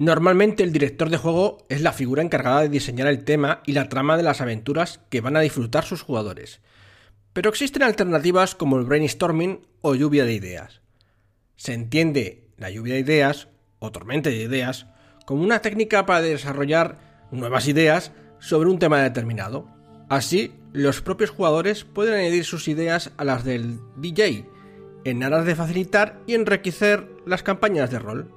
Normalmente el director de juego es la figura encargada de diseñar el tema y la trama de las aventuras que van a disfrutar sus jugadores. Pero existen alternativas como el brainstorming o lluvia de ideas. Se entiende la lluvia de ideas o tormenta de ideas como una técnica para desarrollar nuevas ideas sobre un tema determinado. Así, los propios jugadores pueden añadir sus ideas a las del DJ, en aras de facilitar y enriquecer las campañas de rol.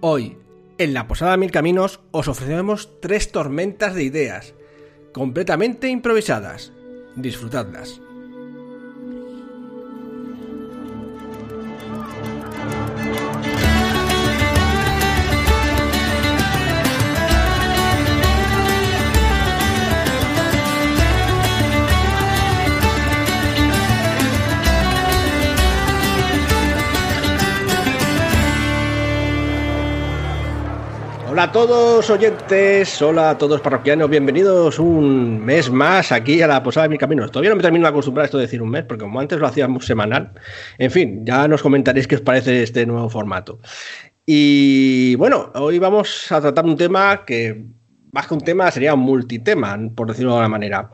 Hoy, en la Posada Mil Caminos os ofrecemos tres tormentas de ideas, completamente improvisadas. Disfrutadlas. Hola a todos oyentes, hola a todos parroquianos, bienvenidos un mes más aquí a la Posada de Mil Caminos. Todavía no me termino de acostumbrar a esto de decir un mes, porque como antes lo hacíamos semanal. En fin, ya nos comentaréis qué os parece este nuevo formato. Y bueno, hoy vamos a tratar un tema que, más que un tema, sería un multitema, por decirlo de alguna manera.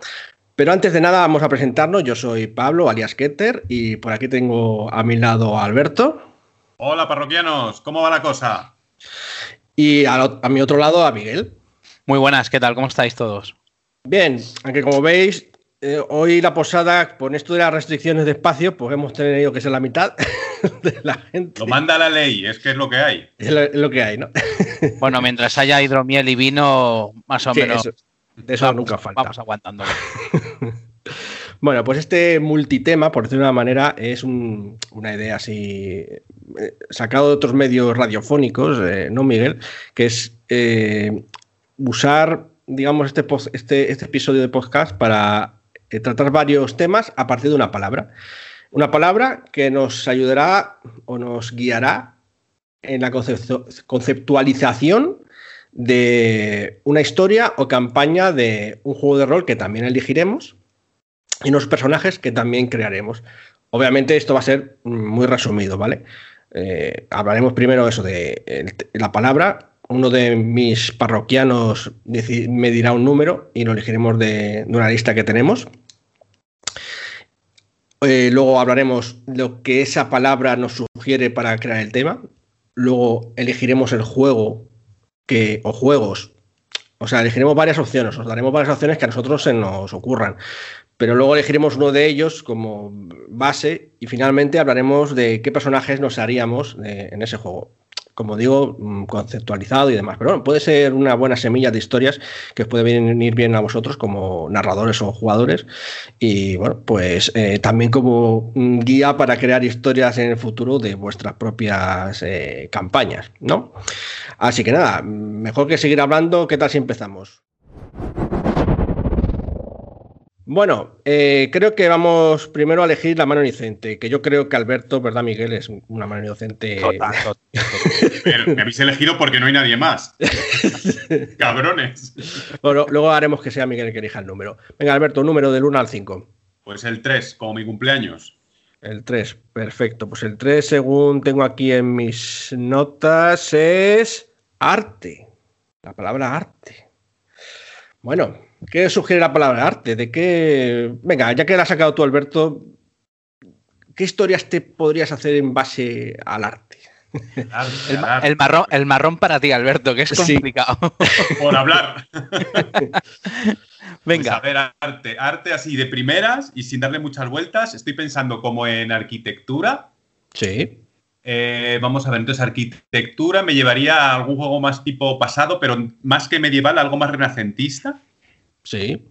Pero antes de nada vamos a presentarnos. Yo soy Pablo, alias Keter, y por aquí tengo a mi lado a Alberto. Hola parroquianos, ¿cómo va la cosa? Y a, a, mi otro lado a Miguel. Muy buenas, ¿qué tal? ¿Cómo estáis todos? Bien, aunque como veis, eh, hoy la posada, con esto de las restricciones de espacio, pues hemos tenido que ser la mitad de la gente. Lo manda la ley, es que es lo que hay. Es lo, es lo que hay, ¿no? Bueno, mientras haya hidromiel y vino, más o Sí, menos. eso, de eso vamos, nunca falta. Vamos aguantándolo. Bueno, pues este multitema, por decirlo de una manera, es un- una idea así sacado de otros medios radiofónicos, eh, ¿no, Miguel? Que es eh, usar, digamos, este, este, este episodio de podcast para eh, tratar varios temas a partir de una palabra. Una palabra que nos ayudará o nos guiará en la conceptu- conceptualización de una historia o campaña de un juego de rol que también elegiremos y unos personajes que también crearemos. Obviamente esto va a ser muy resumido, ¿vale? Eh, hablaremos primero eso de la palabra. Uno de mis parroquianos me dirá un número y lo elegiremos de, de una lista que tenemos. Eh, luego hablaremos lo que esa palabra nos sugiere para crear el tema. Luego elegiremos el juego que, o juegos. O sea, elegiremos varias opciones. Os daremos varias opciones que a nosotros se nos ocurran pero luego elegiremos uno de ellos como base y finalmente hablaremos de qué personajes nos haríamos eh, en ese juego. Como digo, mm, conceptualizado y demás. Pero bueno, puede ser una buena semilla de historias que os puede venir bien a vosotros como narradores o jugadores. Y bueno, pues eh, también como guía para crear historias en el futuro de vuestras propias eh, campañas, ¿no? Así que nada, mejor que seguir hablando. ¿Qué tal si empezamos? Bueno, eh, creo que vamos primero a elegir la mano inocente, que yo creo que Alberto, ¿verdad, Miguel? Es una mano inocente. Total, total. Pero me habéis elegido porque no hay nadie más. Cabrones. Bueno, luego haremos que sea Miguel el que elija el número. Venga, Alberto, número del 1 al 5. Pues el 3, como mi cumpleaños. El 3, perfecto. Pues el 3, según tengo aquí en mis notas, es arte. La palabra arte. Bueno, ¿qué sugiere la palabra arte? ¿De qué? Venga, ya que la has sacado tú, Alberto, ¿qué historias te podrías hacer en base al arte? El, ma- el marrón, el marrón para ti, Alberto, que es Sí. complicado. Por hablar. Pues Venga. a ver, arte. Arte así de primeras y sin darle muchas vueltas. Estoy pensando como en arquitectura. Sí. Eh, vamos a ver, entonces arquitectura me llevaría a algún juego más tipo pasado, pero más que medieval, algo más renacentista. Sí.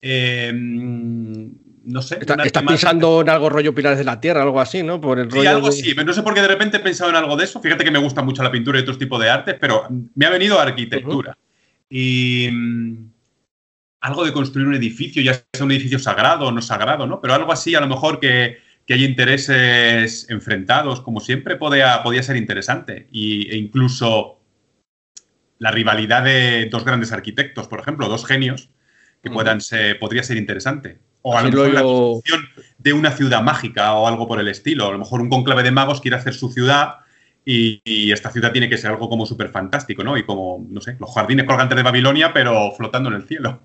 Eh, no sé. Está- estás pensando en algo rollo Pilares de la Tierra, algo así, ¿no? Por el Sí, rollo algo de- así. No sé por qué de repente he pensado en algo de eso. Fíjate que me gusta mucho la pintura y otros tipos de artes, pero me ha venido arquitectura. Y mm, algo de construir un edificio, ya sea un edificio sagrado o no sagrado, ¿no? Pero algo así, a lo mejor que, que hay intereses enfrentados, como siempre, podía, podía ser interesante. Y, e incluso la rivalidad de dos grandes arquitectos, por ejemplo, dos genios, que puedan ser, podría ser interesante. O a lo mejor la construcción de una ciudad mágica o algo por el estilo. A lo mejor un conclave de magos quiere hacer su ciudad y, esta ciudad tiene que ser algo como súper fantástico, ¿no? Y como, no sé, los jardines colgantes de Babilonia, pero flotando en el cielo.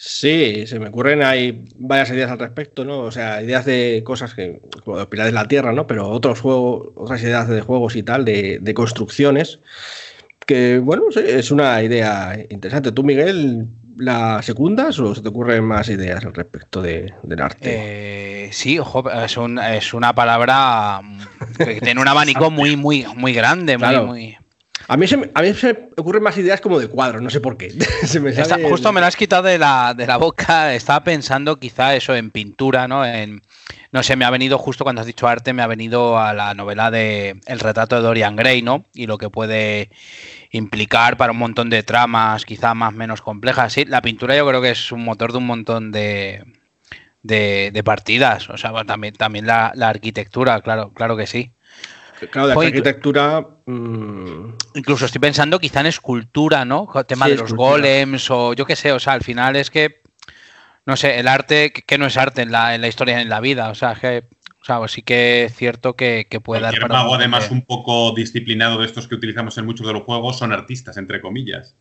Sí, se me ocurren, hay varias ideas al respecto, ¿no? O sea, ideas de cosas que, como los pilares de la Tierra, ¿no? Pero otros juegos, otras ideas de juegos y tal, de, de construcciones, que, bueno, es una idea interesante. ¿Tú, Miguel, la secundas o se te ocurren más ideas al respecto de, del arte? Eh, sí, ojo, es, es, una palabra que tiene un abanico muy, muy, muy grande, muy, A mí, se me, a mí se me ocurren más ideas como de cuadros, no sé por qué. justo me lo has quitado de la, de la boca. Estaba pensando quizá eso en pintura, ¿no? En, no sé, me ha venido justo cuando has dicho arte, me ha venido a la novela de El retrato de Dorian Gray, ¿no? Y lo que puede implicar para un montón de tramas, quizá más menos complejas. Sí, la pintura yo creo que es un motor de un montón de, de, partidas. O sea, también, también la, arquitectura, claro, claro que sí. Claro, de arquitectura. Mm, incluso estoy pensando quizá en escultura, ¿no? El tema de los golems o yo qué sé, o sea, al final es que, no sé, el arte, que no es arte en la, en la historia, en la vida, o sea, que sea, sí que es cierto que, puede dar para. mago, además, un poco disciplinado de estos que utilizamos en muchos de los juegos, son artistas, entre comillas.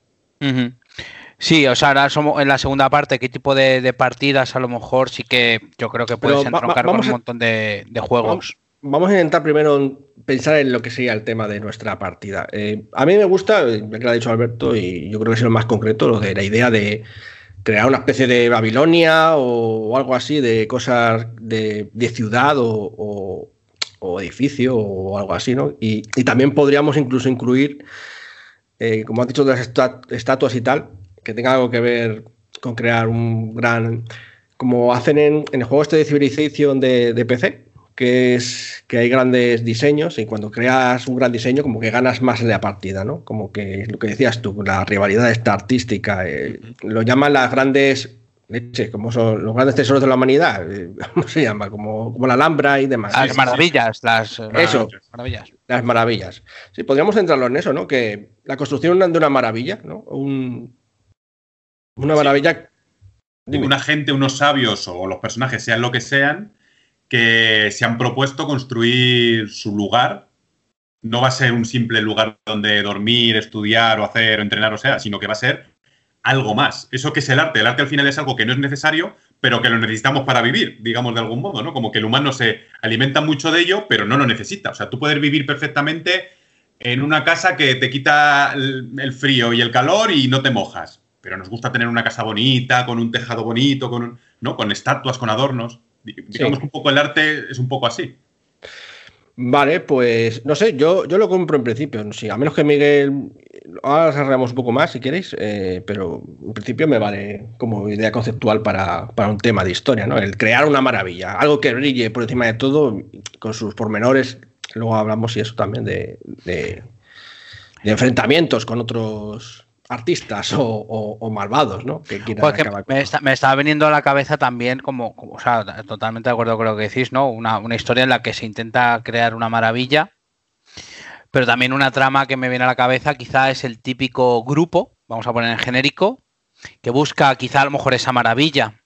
Sí, o sea, ahora somos en la segunda parte, ¿qué tipo de, partidas a lo mejor sí que yo creo que puedes entroncar con un montón de, juegos? Vamos a intentar primero pensar en lo que sería el tema de nuestra partida. Eh, a mí me gusta, ya que lo ha dicho Alberto, y yo creo que es lo más concreto, lo de la idea de crear una especie de Babilonia o, algo así, de cosas de, ciudad o, edificio o algo así, ¿no? Y, también podríamos incluso incluir, eh, como has dicho, de las estatuas y tal, que tenga algo que ver con crear un gran... Como hacen en, el juego este de Civilization de, de PC, que es que hay grandes diseños y cuando creas un gran diseño como que ganas más en la partida, ¿no? Como que lo que decías tú, la rivalidad esta artística, eh, lo llaman las grandes leche, como son los grandes tesoros de la humanidad, eh, ¿cómo se llama? Como, como la Alhambra y demás. Las maravillas, las eso, maravillas. Las maravillas. Sí, podríamos centrarlo en eso, ¿no? Que la construcción de una maravilla, ¿no? Un, una maravilla. Una gente, unos sabios o los personajes, sean lo que sean, que se han propuesto construir su lugar. No va a ser un simple lugar donde dormir, estudiar o hacer entrenar, o sea, sino que va a ser algo más. Eso que es el arte. El arte al final es algo que no es necesario, pero que lo necesitamos para vivir, digamos de algún modo, ¿no? Como que el humano se alimenta mucho de ello, pero no lo necesita. O sea, tú puedes vivir perfectamente en una casa que te quita el frío y el calor y no te mojas. Pero nos gusta tener una casa bonita, con un tejado bonito, con, ¿no? con estatuas, con adornos. Digamos que un poco el arte es un poco así. Vale, pues no sé, yo, yo lo compro en principio. Sí, a menos que Miguel. Ahora cerramos un poco más si queréis, eh, pero en principio me vale como idea conceptual para, un tema de historia, ¿no? El crear una maravilla, algo que brille por encima de todo, con sus pormenores. Luego hablamos y eso también de, de enfrentamientos con otros artistas o, malvados, ¿no? Que me, estaba viniendo a la cabeza también, como, o sea, totalmente de acuerdo con lo que decís, ¿no? Una, historia en la que se intenta crear una maravilla, pero también una trama que me viene a la cabeza quizá es el típico grupo, vamos a poner en genérico, que busca quizá a lo mejor esa maravilla.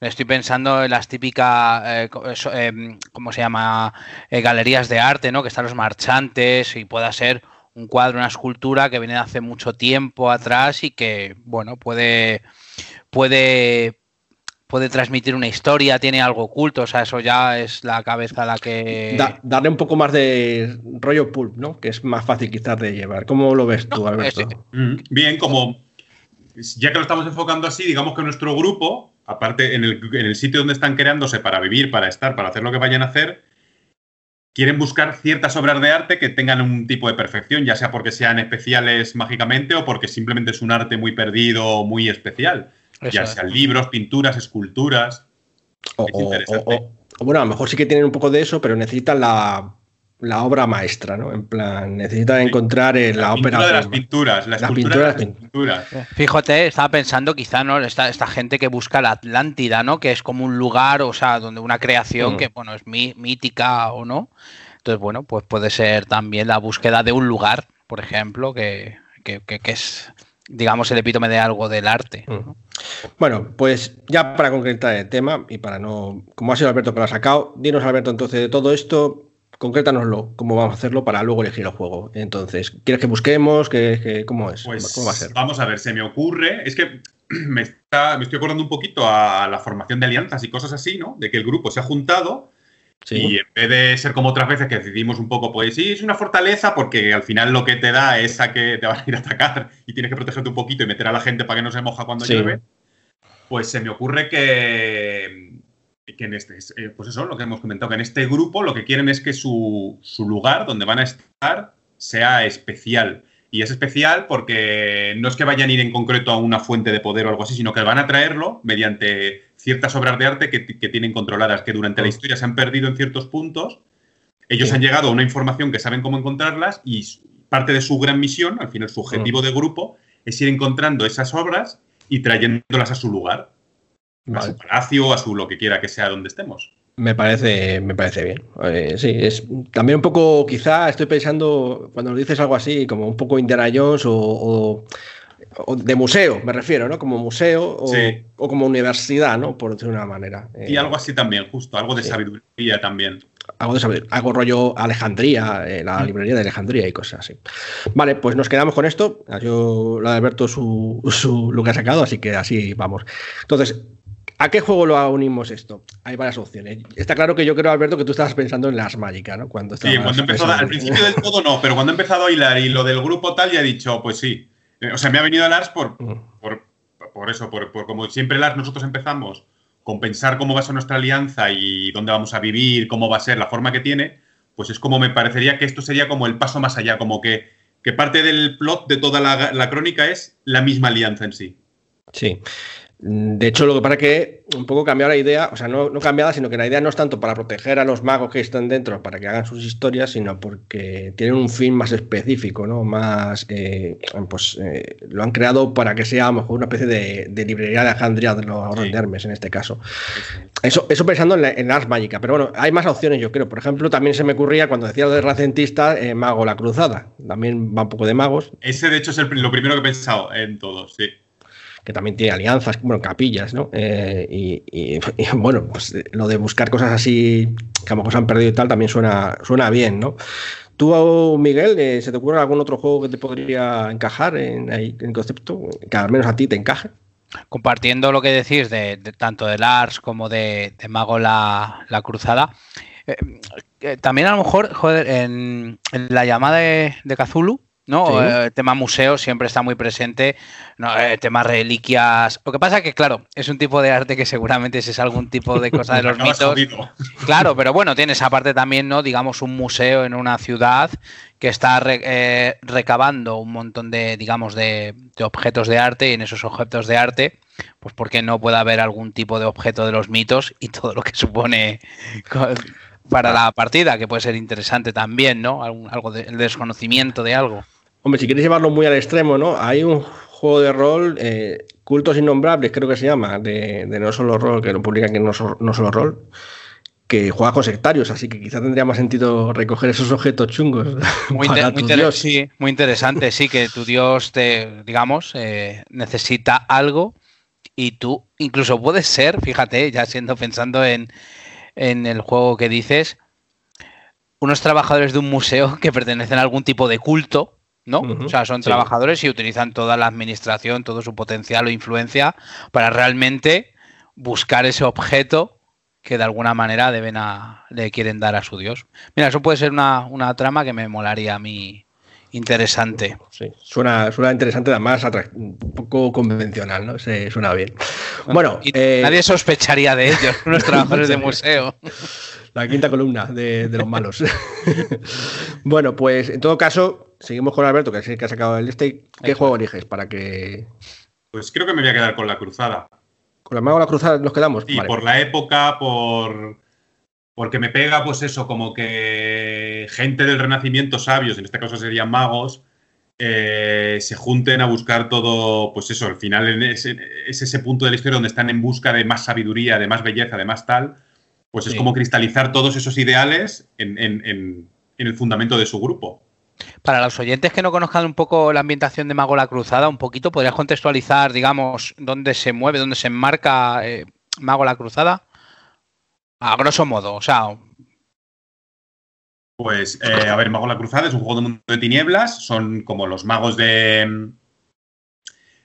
Estoy pensando en las típicas, eh, em, ¿cómo se llama? Eh, galerías de arte, ¿no? Que están los marchantes y pueda ser un cuadro, una escultura que viene de hace mucho tiempo atrás y que, bueno, puede, puede, puede transmitir una historia, tiene algo oculto, o sea, eso ya es la cabeza la que... darle un poco más de rollo pulp, ¿no? Que es más fácil quizás de llevar. ¿Cómo lo ves tú, Alberto? Mm, bien, como ya que lo estamos enfocando así, digamos que nuestro grupo, aparte en el, en el sitio donde están creándose para vivir, para estar, para hacer lo que vayan a hacer, quieren buscar ciertas obras de arte que tengan un tipo de perfección, ya sea porque sean especiales mágicamente o porque simplemente es un arte muy perdido o muy especial. ya sean libros, pinturas, esculturas. O, bueno, a lo mejor sí que tienen un poco de eso, pero necesitan la la obra maestra, ¿no? En plan, necesita encontrar en la, ópera. de las pinturas, la, pintura de las pinturas. Fíjate, estaba pensando quizá, ¿no? Esta, esta, gente que busca la Atlántida, ¿no? Que es como un lugar, o sea, donde una creación mm. que, bueno, es mítica o no. Entonces, bueno, pues puede ser también la búsqueda de un lugar, por ejemplo, que, que, es, digamos, el epítome de algo del arte. Mm. Bueno, pues ya para concretar el tema y para no, como ha sido Alberto que lo ha sacado, dinos Alberto entonces de todo esto, concrétanoslo, cómo vamos a hacerlo para luego elegir el juego. Entonces, ¿quieres que busquemos? ¿Qué, cómo es? Pues ¿Cómo va a ser? Vamos a ver, se me ocurre, es que me, está, me estoy acordando un poquito a la formación de alianzas y cosas así, ¿no? De que el grupo se ha juntado Sí. y en vez de ser como otras veces que decidimos un poco, pues sí, es una fortaleza porque al final lo que te da es a que te van a ir a atacar y tienes que protegerte un poquito y meter a la gente para que no se moja cuando Sí. llueve, pues se me ocurre que, que en este, eh, pues eso, lo que hemos comentado, que en este grupo lo que quieren es que su, su lugar donde van a estar sea especial. Y es especial porque no es que vayan a ir en concreto a una fuente de poder o algo así, sino que van a traerlo mediante ciertas obras de arte que, que tienen controladas, que durante la Mm. historia se han perdido en ciertos puntos. Ellos Sí. han llegado a una información que saben cómo encontrarlas y parte de su gran misión, al final su objetivo Mm. de grupo, es ir encontrando esas obras y trayéndolas a su lugar, a su palacio, a su lo que quiera que sea donde estemos. Me parece, me parece bien. Eh, sí, es también un poco, quizá estoy pensando, cuando nos dices algo así, como un poco Indiana Jones o, o- o de museo, me refiero, ¿no? Como museo o, Sí. o como universidad, ¿no? Por decirlo de una manera. Y Eh, algo así también, justo, algo de sí. sabiduría también. algo de saber, algo rollo Alejandría, eh, la librería de Alejandría y cosas así. Vale, pues nos quedamos con esto. Yo, lo de Alberto, su, su, lo que ha sacado, así que así vamos. Entonces, ¿a qué juego lo unimos esto? Hay varias opciones. Está claro que yo creo, Alberto, que tú estabas pensando en las mágicas, ¿no? Cuando Sí, cuando empezó, al principio del todo no, pero cuando he empezado a hilar y lo del grupo tal, ya he dicho, pues sí. Eh, O sea, me ha venido Lars por, Mm, por, por eso, por, por como siempre Lars nosotros empezamos con pensar cómo va a ser nuestra alianza y dónde vamos a vivir, cómo va a ser, la forma que tiene, pues es como me parecería que esto sería como el paso más allá, como que, que parte del plot de toda la, la crónica es la misma alianza en sí. Sí. Mm, De hecho, lo que pasa es que un poco cambiado la idea, o sea, no, no cambiada, sino que la idea no es tanto para proteger a los magos que están dentro, para que hagan sus historias, sino porque tienen un fin más específico, ¿no? Más, eh, pues, eh, lo han creado para que sea a lo mejor una especie de, de librería de Alejandría de los Sí. Hermes, en este caso. Eso es. Eso, pensando en, la, en Ars pero bueno, hay más opciones, yo creo. Por ejemplo, también se me ocurría cuando decía lo de Racentista, eh, Mago la Cruzada. También va un poco de magos, Ese, de hecho, es el lo primero que he pensado en todos, sí. Que también tiene alianzas, bueno, capillas, ¿no? Eh, y, bueno, pues eh, lo de buscar cosas así que a lo mejor se han perdido y tal también suena, suena bien, ¿no? Tú, Miguel, eh, ¿se te ocurre algún otro juego que te podría encajar en, en concepto? Que al menos a ti te encaje. compartiendo lo que decís de, tanto de Lars como de, Mago la, la Cruzada, también a lo mejor, joder, en, en la llamada de, de Cthulhu, ¿no? Sí. Eh, el tema museo siempre está muy presente, ¿no? Eh, tema reliquias. Lo que pasa que, claro, es un tipo de arte que seguramente es algún tipo de cosa de los mitos. Claro, pero bueno, tiene esa parte también, ¿no? Digamos, un museo en una ciudad que está re- eh, recabando un montón de, digamos, de, de objetos de arte y en esos objetos de arte, pues porque no puede haber algún tipo de objeto de los mitos y todo lo que supone para la partida, que puede ser interesante también, ¿no? Algo de el desconocimiento de algo. Hombre, si quieres llevarlo muy al extremo, ¿no? Hay un juego de rol, eh, Cultos Innombrables, creo que se llama, de, de No Solo Rol, que lo publica aquí en No, So- No Solo Rol, que juega con sectarios, así que quizá tendría más sentido recoger esos objetos chungos Muy, para inter- muy tu inter- dios. sí, muy interesante, sí, que tu dios te, digamos, eh, necesita algo y tú incluso puedes ser, fíjate, ya siendo pensando en, en el juego que dices, unos trabajadores de un museo que pertenecen a algún tipo de culto, ¿no? O sea, son sí. trabajadores y utilizan toda la administración, todo su potencial o influencia para realmente buscar ese objeto que de alguna manera deben a- le quieren dar a su dios. Mira, eso puede ser una, una trama que me molaría a mí interesante. Sí, suena, suena interesante, además un poco convencional, ¿no? Se, suena bien. Bueno, Y eh, nadie sospecharía de ellos, unos trabajadores de museo. la quinta columna de, de los malos. bueno, pues en todo caso, seguimos con Alberto, que es el que ha sacado el este. ¿Qué juego eliges para que Pues creo que me voy a quedar con la cruzada. con la mago la cruzada nos quedamos? Sí, Vale. por la época, por porque me pega, pues eso, como que gente del Renacimiento, sabios, en este caso serían magos, eh, se junten a buscar todo, pues eso, al final es ese punto de la historia donde están en busca de más sabiduría, de más belleza, de más tal, pues es Sí. como cristalizar todos esos ideales en, en- en- en el fundamento de su grupo. Para los oyentes que no conozcan un poco la ambientación de Mago la Cruzada, un poquito, ¿podrías contextualizar, digamos, dónde se mueve, dónde se enmarca eh, Mago la Cruzada? A grosso modo, o sea, Pues, eh, a ver, Mago la Cruzada es un juego de mundo de tinieblas. Son como los magos de.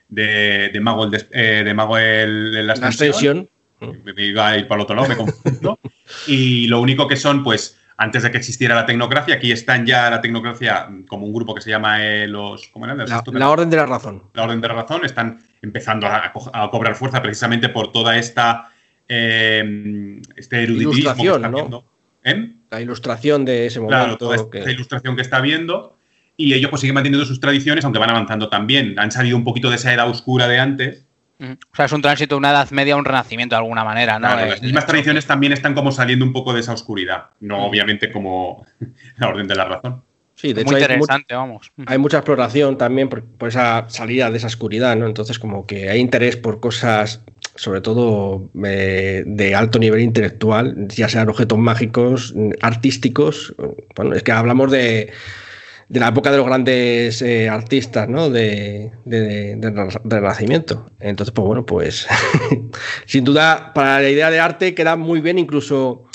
de, de Mago el. eh, de Mago el, el La extensión. Me iba a ir para el otro lado, me confundo. y lo único que son, pues, antes de que existiera la tecnocracia, aquí están ya la tecnocracia como un grupo que se llama eh, los. ¿Cómo eran? La, la Orden de la Razón. La Orden de la Razón. Están empezando a, a co- a cobrar fuerza precisamente por toda esta. eh, este eruditismo que está ¿no? habiendo. ¿Eh? La ilustración de ese Claro, momento. toda esta que- ilustración que está viendo. Y ellos pues siguen manteniendo sus tradiciones, aunque van avanzando también. Han salido un poquito de esa edad oscura de antes. O sea, es un tránsito de una edad media a un renacimiento de alguna manera, ¿no? Claro, Eh, las mismas tradiciones también están como saliendo un poco de esa oscuridad. No obviamente como la orden de la razón. Sí, de Muy hecho hay, interesante, vamos. hay mucha exploración también por, por esa salida de esa oscuridad, ¿no? Entonces, como que hay interés por cosas, sobre todo eh, de alto nivel intelectual, ya sean objetos mágicos, artísticos. Bueno, es que hablamos de, de la época de los grandes eh, artistas, ¿no? De, de- de- del Renacimiento. Entonces, pues bueno, pues sin duda, para la idea de arte queda muy bien incluso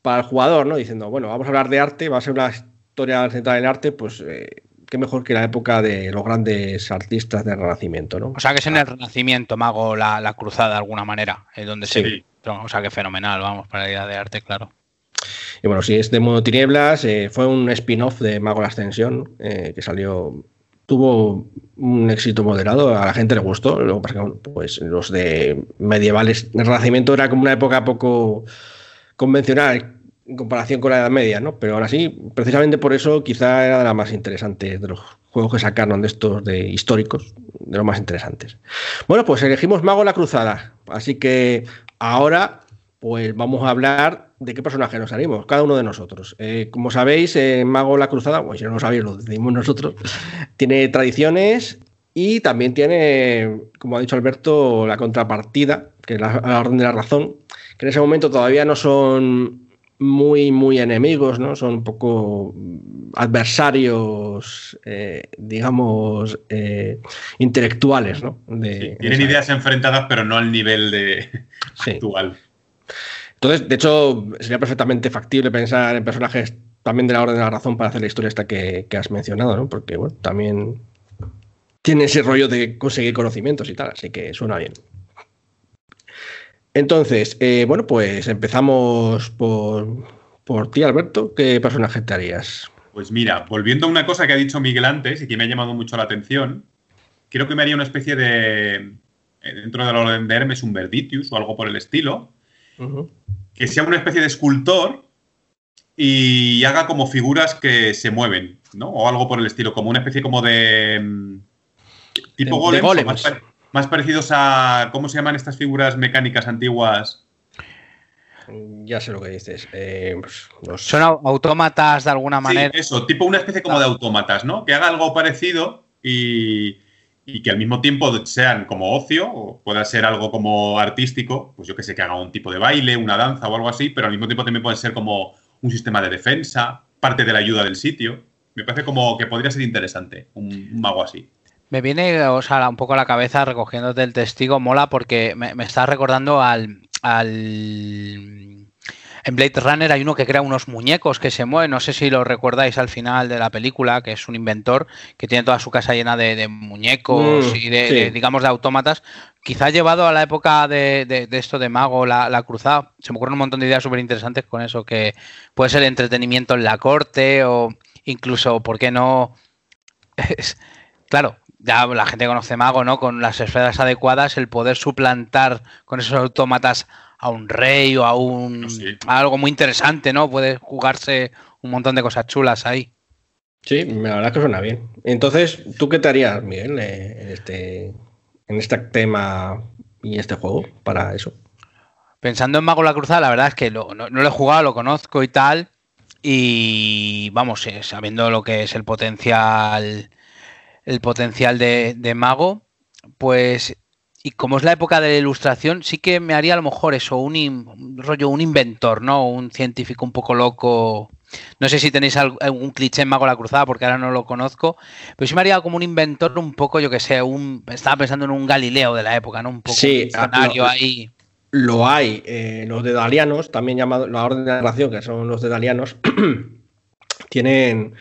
para el jugador, ¿no? Diciendo, bueno, vamos a hablar de arte, va a ser una historia centrada en arte, pues eh, qué mejor que la época de los grandes artistas del Renacimiento, ¿no? O sea, que es en el Renacimiento, Mago, la, la cruzada de alguna manera, eh, donde se... Sí. O sea, que fenomenal, vamos, para la idea de arte, claro. Y bueno, si es de modo tinieblas, eh, fue un spin-off de Mago la Ascensión, eh, que salió, tuvo un éxito moderado, a la gente le gustó, bueno, pues los de medievales, el Renacimiento era como una época poco convencional en comparación con la Edad Media, ¿no? Pero aún así, precisamente por eso quizá era de las más interesantes de los juegos que sacaron de estos de históricos, de los más interesantes. Bueno, pues elegimos Mago la Cruzada, así que ahora pues vamos a hablar de qué personaje nos salimos, cada uno de nosotros. Eh, como sabéis, eh, Mago la Cruzada, pues si no lo sabéis, lo decimos nosotros, tiene tradiciones y también tiene, como ha dicho Alberto, la contrapartida, que es la, la Orden de la Razón, que en ese momento todavía no son muy, muy enemigos, ¿no? Son un poco adversarios, eh, digamos, eh, intelectuales, ¿no? De- Sí, en tienen ideas enfrentadas, pero no al nivel de Sí. actual. Entonces, de hecho, sería perfectamente factible pensar en personajes también de la Orden de la Razón para hacer la historia esta que, has mencionado, ¿no? Porque, bueno, también tiene ese rollo de conseguir conocimientos y tal, así que suena bien. Entonces, eh, bueno, pues empezamos por, por ti, Alberto. ¿Qué personaje te harías? Pues mira, volviendo a una cosa que ha dicho Miguel antes y que me ha llamado mucho la atención, creo que me haría una especie de. eh, Dentro de la orden de Hermes, un Verditius o algo por el estilo, que sea una especie de escultor y haga como figuras que se mueven, ¿no? O algo por el estilo, como una especie como de. mm, tipo De- de golems, más, pare- más parecidos a. ¿Cómo se llaman estas figuras mecánicas antiguas? Ya sé lo que dices. Eh, pues, los- Son au- autómatas de alguna manera. Sí, eso, tipo una especie como de autómatas, ¿no? Que haga algo parecido y, y que al mismo tiempo sean como ocio o pueda ser algo como artístico, pues yo que sé, que haga un tipo de baile, una danza o algo así, pero al mismo tiempo también puede ser como un sistema de defensa, parte de la ayuda del sitio. Me parece como que podría ser interesante un, un mago así. Me viene o sea, un poco a la cabeza recogiéndote el testigo, mola porque me, me está recordando al, al... En Blade Runner hay uno que crea unos muñecos que se mueven, no sé si lo recordáis al final de la película, que es un inventor que tiene toda su casa llena de, de muñecos Mm, y de, sí. de, digamos, de autómatas. Quizá llevado a la época de, esto de Mago, la, la cruzada, se me ocurren un montón de ideas súper interesantes con eso, que puede ser entretenimiento en la corte o incluso, ¿por qué no? Claro, ya la gente conoce Mago, ¿no? Con las esferas adecuadas, el poder suplantar con esos autómatas a un rey o a un Sí. a algo muy interesante, ¿no? Puede jugarse un montón de cosas chulas ahí. Sí, la verdad es que suena bien. Entonces, ¿tú qué te harías, Miguel, eh, en este, en este tema y este juego para eso? Pensando en Mago la Cruzada, la verdad es que lo- no, no lo he jugado, lo conozco y tal. Y vamos, eh, sabiendo lo que es el potencial, el potencial de, de Mago, pues, y como es la época de la ilustración, sí que me haría a lo mejor eso, un, in- un rollo, un inventor, ¿no? Un científico un poco loco. No sé si tenéis al- algún cliché en Mago la Cruzada, porque ahora no lo conozco, pero sí me haría como un inventor un poco, yo que sé, un, estaba pensando en un Galileo de la época, ¿no? Un poco Sí, un ah, no, ahí. Lo hay, eh, los dedalianos, también llamados la Orden de la Nación, que son los dedalianos, tienen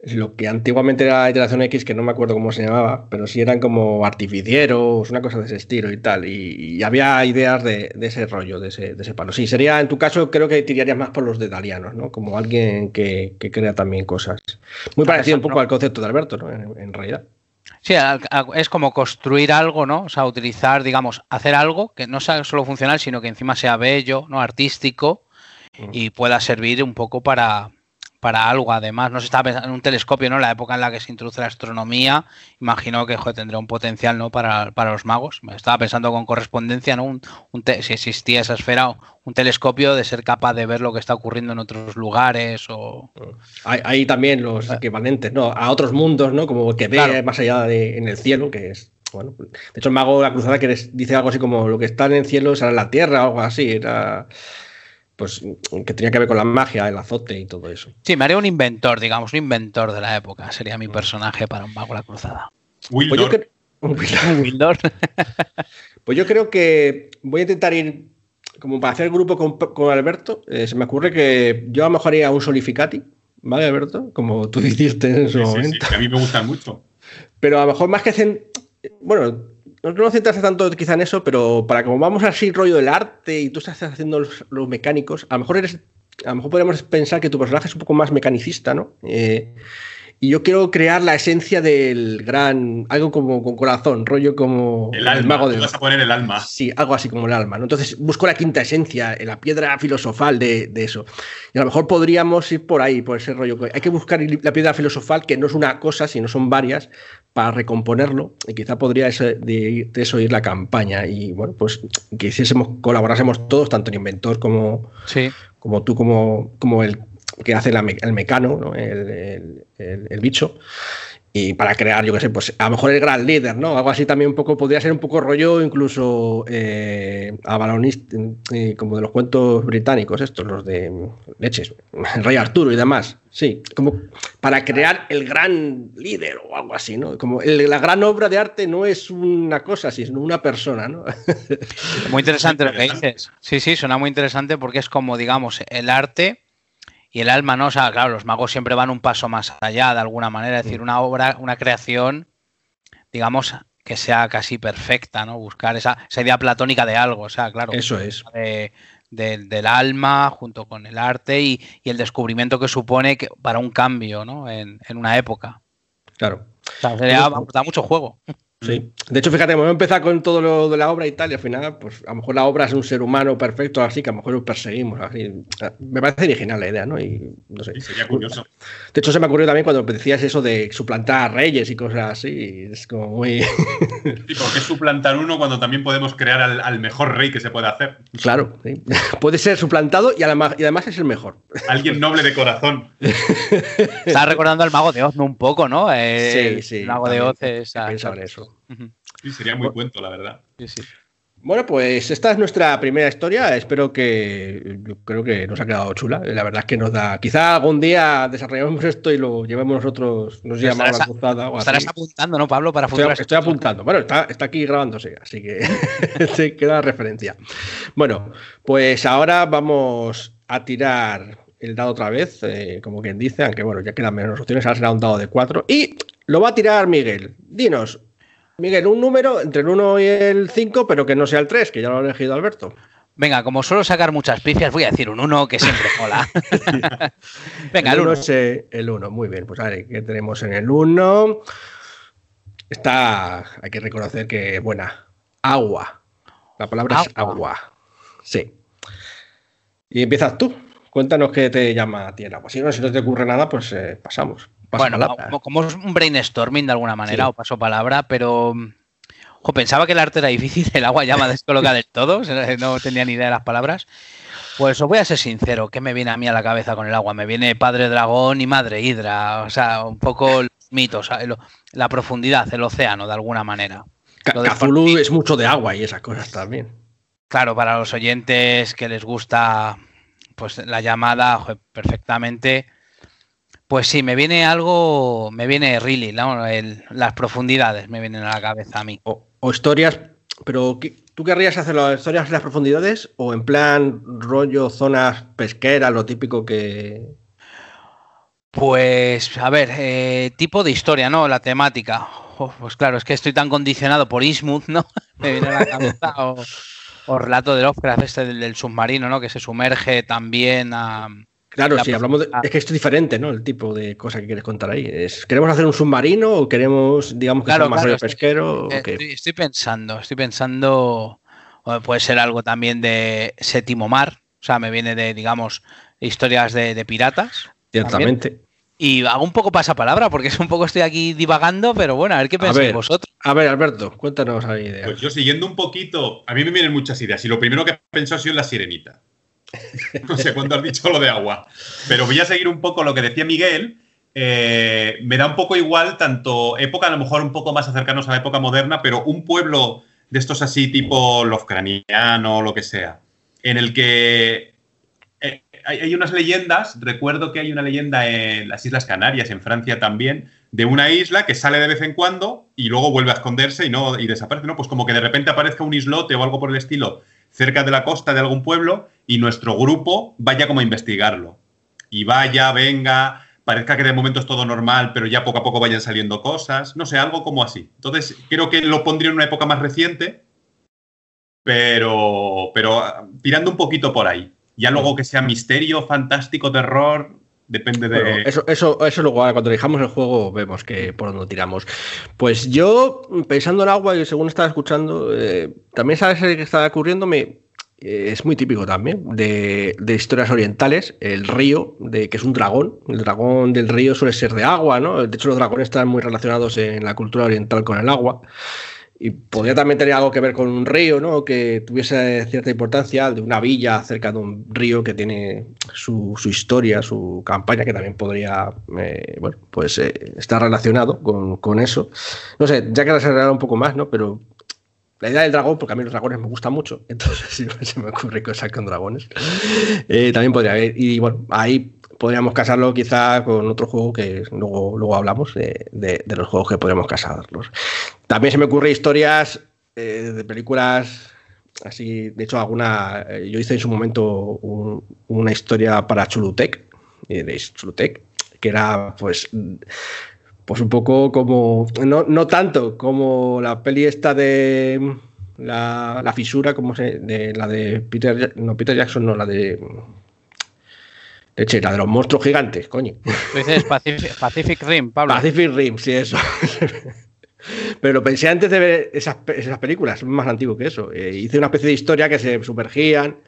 lo que antiguamente era iteración X, que no me acuerdo cómo se llamaba, pero sí eran como artificieros, una cosa de ese estilo y tal. Y, había ideas de, ese rollo, de ese, de ese, palo. Sí, sería, en tu caso, creo que tirarías más por los de Dalianos, ¿no? Como alguien que, crea también cosas. Muy parecido un poco al concepto de Alberto, ¿no? En, realidad. Sí, es como construir algo, ¿no? O sea, utilizar, digamos, hacer algo que no sea solo funcional, sino que encima sea bello, ¿no? Artístico y pueda servir un poco para, para algo. Además, no se estaba pensando en un telescopio, ¿no? La época en la que se introduce la astronomía, imagino que tendría un potencial, ¿no? Para, los magos. Me estaba pensando con correspondencia, ¿no? Un, si existía esa esfera, un telescopio de ser capaz de ver lo que está ocurriendo en otros lugares o... Hay, también los equivalentes, ¿no? A otros mundos, ¿no? Como que ve más allá de en el cielo, que es bueno, de hecho el mago de la cruzada que dice algo así como lo que está en el cielo será la tierra o algo así, era pues que tenía que ver con la magia, el azote y todo eso. Sí, me haría un inventor, digamos, un inventor de la época. Sería mi personaje para un mago la cruzada. Pues yo, pues yo creo que voy a intentar ir, como para hacer grupo con, Alberto, eh, se me ocurre que yo a lo mejor haría un solificati, ¿vale, Alberto? Como tú dijiste en su momento. Sí, a mí me gustan mucho. Pero a lo mejor más que hacen, bueno, no centrarse tanto quizá en eso, pero para como vamos así rollo del arte y tú estás haciendo los, mecánicos, a lo mejor eres, a lo mejor podríamos pensar que tu personaje es un poco más mecanicista, ¿no? Eh, y yo quiero crear la esencia del gran, algo como con corazón, rollo como el, mago de. Vas a poner el alma. Sí, algo así como el alma. ¿no? Entonces busco la quinta esencia, la piedra filosofal de, eso. Y a lo mejor podríamos ir por ahí, por ese rollo. Hay que buscar la piedra filosofal, que no es una cosa, sino son varias, para recomponerlo. Y quizá podría de, eso ir la campaña. Y bueno, pues que hiciésemos, colaborásemos todos, tanto el inventor como, sí. como tú, como, como el que hace el mecano, el, bicho, y para crear, yo qué sé, pues a lo mejor el gran líder, ¿no? Algo así también un poco, podría ser un poco rollo incluso eh, eh, como de los cuentos británicos, estos, los de leches, el rey Arturo y demás. Sí, como para crear el gran líder o algo así, ¿no? Como la gran obra de arte no es una cosa, sino una persona, ¿no? Muy interesante lo que dices. Sí, sí, suena muy interesante porque es como, digamos, el arte y el alma no, o sea, claro, los magos siempre van un paso más allá de alguna manera, es decir, una obra, una creación, digamos, que sea casi perfecta, ¿no? Buscar esa, idea platónica de algo, o sea, claro. Eso es. del alma junto con el arte y, el descubrimiento que supone que, para un cambio, ¿no? En, una época. Claro. O sea, da mucho juego. Sí. De hecho, fíjate, hemos empezado con todo lo de la obra y tal, y al final, pues a lo mejor la obra es un ser humano perfecto, así que a lo mejor lo perseguimos. Así. Me parece original la idea, ¿no? Y no sé. sería curioso. De hecho, se me ocurrió también cuando decías eso de suplantar a reyes y cosas así. Es como muy. Sí, porque suplantar uno cuando también podemos crear al, mejor rey que se puede hacer. Claro, sí. puede ser suplantado y además, y además es el mejor. Alguien noble de corazón. Estaba recordando al mago de Oz, ¿no? Un poco, ¿no? Eh, sí, sí. El mago de Oz es. Pensar eso. Sí, sería muy cuento, la verdad. Bueno, pues esta es nuestra primera historia. Espero que yo creo que nos ha quedado chula. La verdad es que nos da. Quizá algún día desarrollemos esto y lo llevemos nosotros, nos llamamos la cruzada. O estarás apuntando, ¿no, Pablo? Para estoy, estoy apuntando. Bueno, está, aquí grabándose, así que se queda referencia. Bueno, pues ahora vamos a tirar el dado otra vez, eh, como quien dice, aunque bueno, ya quedan menos opciones, ahora será un dado de cuatro. Y lo va a tirar Miguel. Dinos, Miguel, un número entre el 1 y el 5, pero que no sea el 3, que ya lo ha elegido Alberto. Venga, como suelo sacar muchas pifias, voy a decir un 1 que siempre mola. Venga, el 1. El 1, muy bien. Pues a ver, ¿qué tenemos en el 1? Está, hay que reconocer que buena. Agua. La palabra es agua. Sí. Y empiezas tú. Cuéntanos qué te llama a ti el agua. Si no, si no te ocurre nada, pues eh, pasamos bueno, como, es un brainstorming de alguna manera, o paso palabra, pero pensaba que el arte era difícil, el agua ya me descoloca del todo, no tenía ni idea de las palabras. Pues os voy a ser sincero, ¿qué me viene a mí a la cabeza con el agua? Me viene Padre Dragón y Madre Hidra, o sea, un poco mitos, la profundidad, el océano, de alguna manera. Cthulhu es mucho de agua y esas cosas también. Claro, para los oyentes que les gusta pues la llamada, perfectamente pues sí, me viene algo, me viene really, las profundidades me vienen a la cabeza a mí. O, historias, pero ¿tú querrías hacer las historias en las profundidades o en plan rollo zonas pesqueras, lo típico que... Pues, a ver, eh, tipo de historia, ¿no? La temática. pues claro, es que estoy tan condicionado por Ismuth, ¿no? Me viene a la cabeza. O, relato de Lovecraft, este del, submarino, ¿no? Que se sumerge también a. Claro, si hablamos de, Es que esto es diferente, ¿no? El tipo de cosa que quieres contar ahí. ¿Queremos hacer un submarino o queremos, digamos, que sea más rollo pesquero? Estoy, pensando, estoy pensando. Puede ser algo también de séptimo mar. O sea, me viene de, digamos, historias de piratas. Ciertamente. Y hago un poco pasapalabra, porque es un poco estoy aquí divagando, pero bueno, a ver qué pensáis vosotros. A ver, Alberto, cuéntanos la idea. Pues yo siguiendo un poquito, a mí me vienen muchas ideas, y lo primero que he pensado ha sido en la sirenita. no sé cuándo has dicho lo de agua. Pero voy a seguir un poco lo que decía Miguel. Eh, me da un poco igual, tanto época, a lo mejor un poco más acercanos a la época moderna, pero un pueblo de estos así, tipo Lovecraftiano o lo que sea, en el que hay, unas leyendas, recuerdo que hay una leyenda en las Islas Canarias, en Francia también, de una isla que sale de vez en cuando y luego vuelve a esconderse y, no, y desaparece, ¿no? Pues como que de repente aparezca un islote o algo por el estilo cerca de la costa de algún pueblo y nuestro grupo vaya como a investigarlo. Y vaya, venga, parezca que de momento es todo normal, pero ya poco a poco vayan saliendo cosas, no sé, algo como así. Entonces, creo que lo pondría en una época más reciente, pero, pero ah, tirando un poquito por ahí. Ya luego que sea misterio, fantástico, terror, depende de. eso, eso, eso luego, cuando dejamos el juego, vemos que por dónde tiramos. Pues yo, pensando en agua y según estaba escuchando, eh, también sabes que estaba ocurriéndome. Eh, es muy típico también de, de, historias orientales, el río, de, que es un dragón. El dragón del río suele ser de agua, ¿no? De hecho, los dragones están muy relacionados en la cultura oriental con el agua. Y podría también tener algo que ver con un río, ¿no? Que tuviese cierta importancia, de una villa cerca de un río que tiene su, historia, su campaña, que también podría, eh, bueno, pues eh, estar relacionado con, eso. No sé, ya que desarrollar un poco más, ¿no? Pero la idea del dragón, porque a mí los dragones me gustan mucho, entonces si se me ocurre cosas con dragones, eh, también podría haber. Y bueno, ahí podríamos casarlo quizá con otro juego que luego, luego hablamos de, los juegos que podríamos casarlos. También se me ocurre historias eh, de películas así, de hecho alguna, eh, yo hice en su momento una historia para Chulutec, eh, de Chulutec, que era pues pues un poco como, no, tanto como la peli esta de la, fisura, como se, de la de Peter, no, Peter Jackson, no, la de Leche, la de los monstruos gigantes, coño. Tú dices Pacific, Rim, Pablo. Pacific Rim, sí, eso. Pero pensé antes de ver esas, esas películas, más antiguo que eso. Eh, hice una especie de historia que se sumergían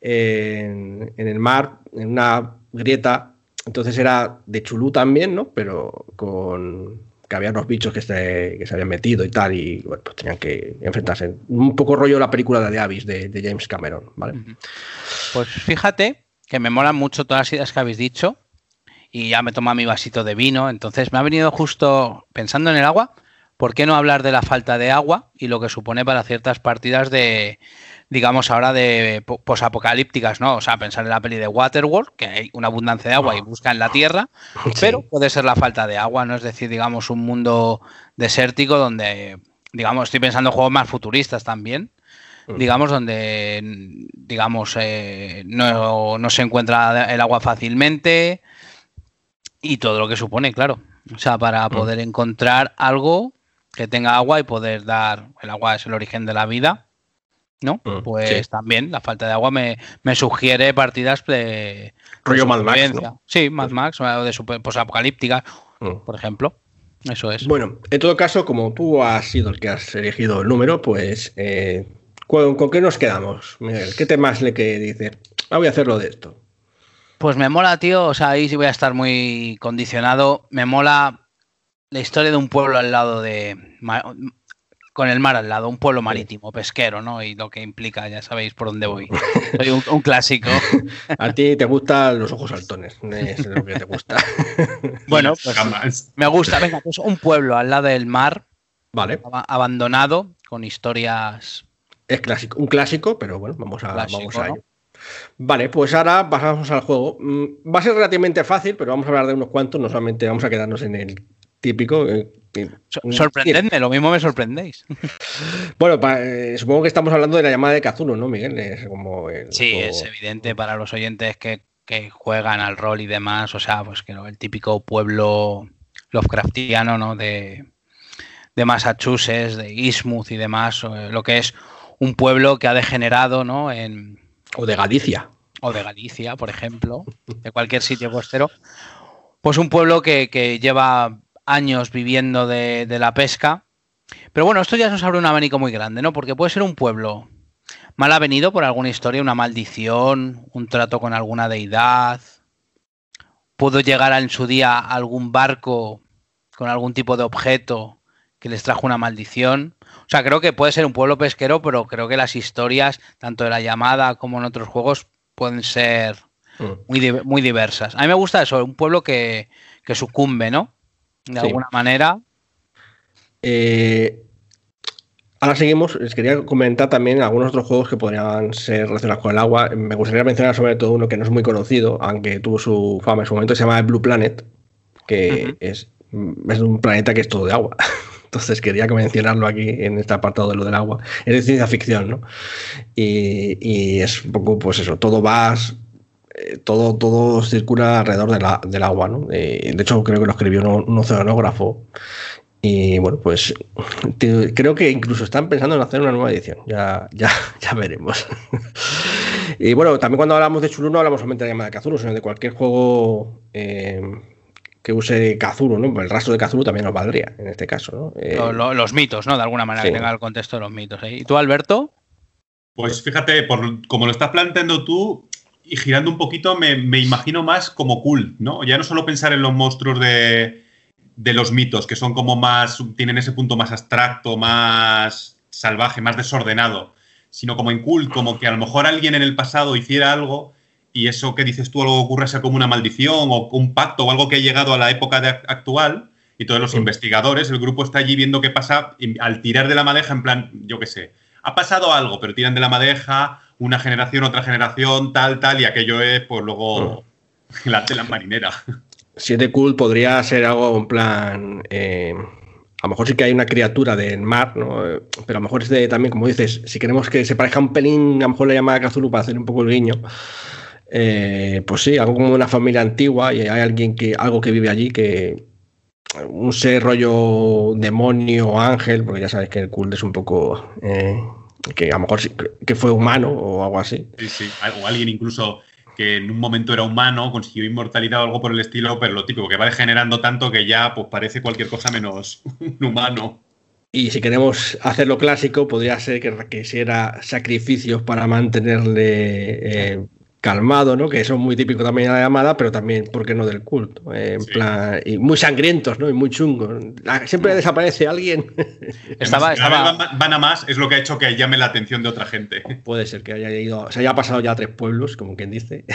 en, el mar, en una grieta. Entonces era de Chulú también, ¿no? Pero con que había unos bichos que se, que se habían metido y tal, y bueno, pues tenían que enfrentarse. Un poco rollo la película de Abyss de, de James Cameron, ¿vale? Pues fíjate que me molan mucho todas las ideas que habéis dicho y ya me toma mi vasito de vino, entonces me ha venido justo pensando en el agua, ¿por qué no hablar de la falta de agua y lo que supone para ciertas partidas de, digamos ahora, de posapocalípticas, ¿no? O sea, pensar en la peli de Waterworld, que hay una abundancia de agua y busca en la tierra, pero puede ser la falta de agua, ¿no? Es decir, digamos, un mundo desértico donde, digamos, estoy pensando en juegos más futuristas también, digamos, donde digamos eh, no, no, se encuentra el agua fácilmente y todo lo que supone, claro. O sea, para poder encontrar algo que tenga agua y poder dar, el agua es el origen de la vida, ¿no? Pues también la falta de agua me, sugiere partidas de... Rollo Mad Max, Sí, Mad Max, o de super, apocalípticas, por ejemplo. Eso es. Bueno, en todo caso, como tú has sido el que has elegido el número, pues eh, ¿Con, qué nos quedamos, Miguel? ¿Qué temas le que dice? Ah, voy a hacerlo de esto. Pues me mola, tío. O sea, ahí sí voy a estar muy condicionado. Me mola la historia de un pueblo al lado de. Con el mar al lado, un pueblo marítimo, pesquero, ¿no? Y lo que implica, ya sabéis por dónde voy. Soy un, clásico. A ti te gustan los ojos saltones, es lo que te gusta. bueno, pues me gusta. Venga, pues un pueblo al lado del mar. Vale. Abandonado, con historias es clásico, un clásico, pero bueno, vamos a, vamos a ello. Vale, pues ahora pasamos al juego. Mm, va a ser relativamente fácil, pero vamos a hablar de unos cuantos, no solamente vamos a quedarnos en el típico. Eh, sorprendedme, lo mismo me sorprendéis. Bueno, eh, supongo que estamos hablando de la llamada de Kazuno, ¿no, Miguel? Es como sí, es evidente para los oyentes que, que juegan al rol y demás, o sea, pues que el típico pueblo Lovecraftiano, ¿no? De, de Massachusetts, de Eastmouth y demás, lo que es un pueblo que ha degenerado, ¿no? En, o de Galicia. O de Galicia, por ejemplo, de cualquier sitio costero. Pues un pueblo que, lleva años viviendo de, la pesca. Pero bueno, esto ya nos abre un abanico muy grande, ¿no? Porque puede ser un pueblo mal avenido por alguna historia, una maldición, un trato con alguna deidad. Pudo llegar en su día algún barco con algún tipo de objeto que les trajo una maldición. O sea, creo que puede ser un pueblo pesquero, pero creo que las historias, tanto de la llamada como en otros juegos, pueden ser mm. muy, muy diversas. A mí me gusta eso, un pueblo que, sucumbe, ¿no? De alguna manera. Eh, ahora seguimos. Les quería comentar también algunos otros juegos que podrían ser relacionados con el agua. Me gustaría mencionar sobre todo uno que no es muy conocido, aunque tuvo su fama en su momento, se llama Blue Planet, que es, es un planeta que es todo de agua. Entonces quería mencionarlo aquí en este apartado de lo del agua. Es de ciencia ficción, ¿no? Y, es un poco, pues eso, todo va, eh, todo, todo circula alrededor del agua, ¿no? Eh, de hecho, creo que lo escribió un, oceanógrafo. Y bueno, pues creo que incluso están pensando en hacer una nueva edición. Ya, ya, ya veremos. y bueno, también cuando hablamos de Chulu no hablamos solamente de llamada de Cthulhu, sino de cualquier juego eh, que use Kazuru, ¿no? El rastro de Kazuru también nos valdría en este caso, ¿no? Eh, los mitos, ¿no? De alguna manera, que tenga el contexto de los mitos. ¿eh? ¿Y tú, Alberto? Pues fíjate, por, como lo estás planteando tú, y girando un poquito, me, imagino más como cool, ¿no? Ya no solo pensar en los monstruos de, de los mitos, que son como más, tienen ese punto más abstracto, más salvaje, más desordenado, sino como en cool, como que a lo mejor alguien en el pasado hiciera algo y eso que dices tú, algo ocurre sea como una maldición o un pacto o algo que ha llegado a la época actual y todos los investigadores, el grupo está allí viendo qué pasa al tirar de la madeja, en plan, yo qué sé, ha pasado algo, pero tiran de la madeja, una generación, otra generación, tal, tal, y aquello es, pues luego, la tela marinera. Si es de cool, podría ser algo en plan. Eh, a lo mejor sí que hay una criatura del mar, ¿no? Pero a lo mejor es de también, como dices, si queremos que se parezca un pelín, a lo mejor le llama a Kazulu para hacer un poco el guiño. Eh, pues sí, algo como una familia antigua y hay alguien que, algo que vive allí que un ser rollo demonio o ángel, porque ya sabes que el cult es un poco eh, que a lo mejor que fue humano o algo así. Sí, sí, o alguien incluso que en un momento era humano, consiguió inmortalidad o algo por el estilo, pero lo típico, que va degenerando tanto que ya pues parece cualquier cosa menos humano. Y si queremos hacerlo clásico, podría ser que requisiera sacrificios para mantenerle eh, calmado, ¿no? Que son muy típicos también de la llamada, pero también, ¿por qué no del culto? Eh, en plan, y muy sangrientos, ¿no? Y muy chungos. Siempre desaparece alguien. Estaba, Van, a más, es lo que ha hecho que llame la atención de otra gente. Puede ser que haya ido, se haya pasado ya a tres pueblos, como quien dice.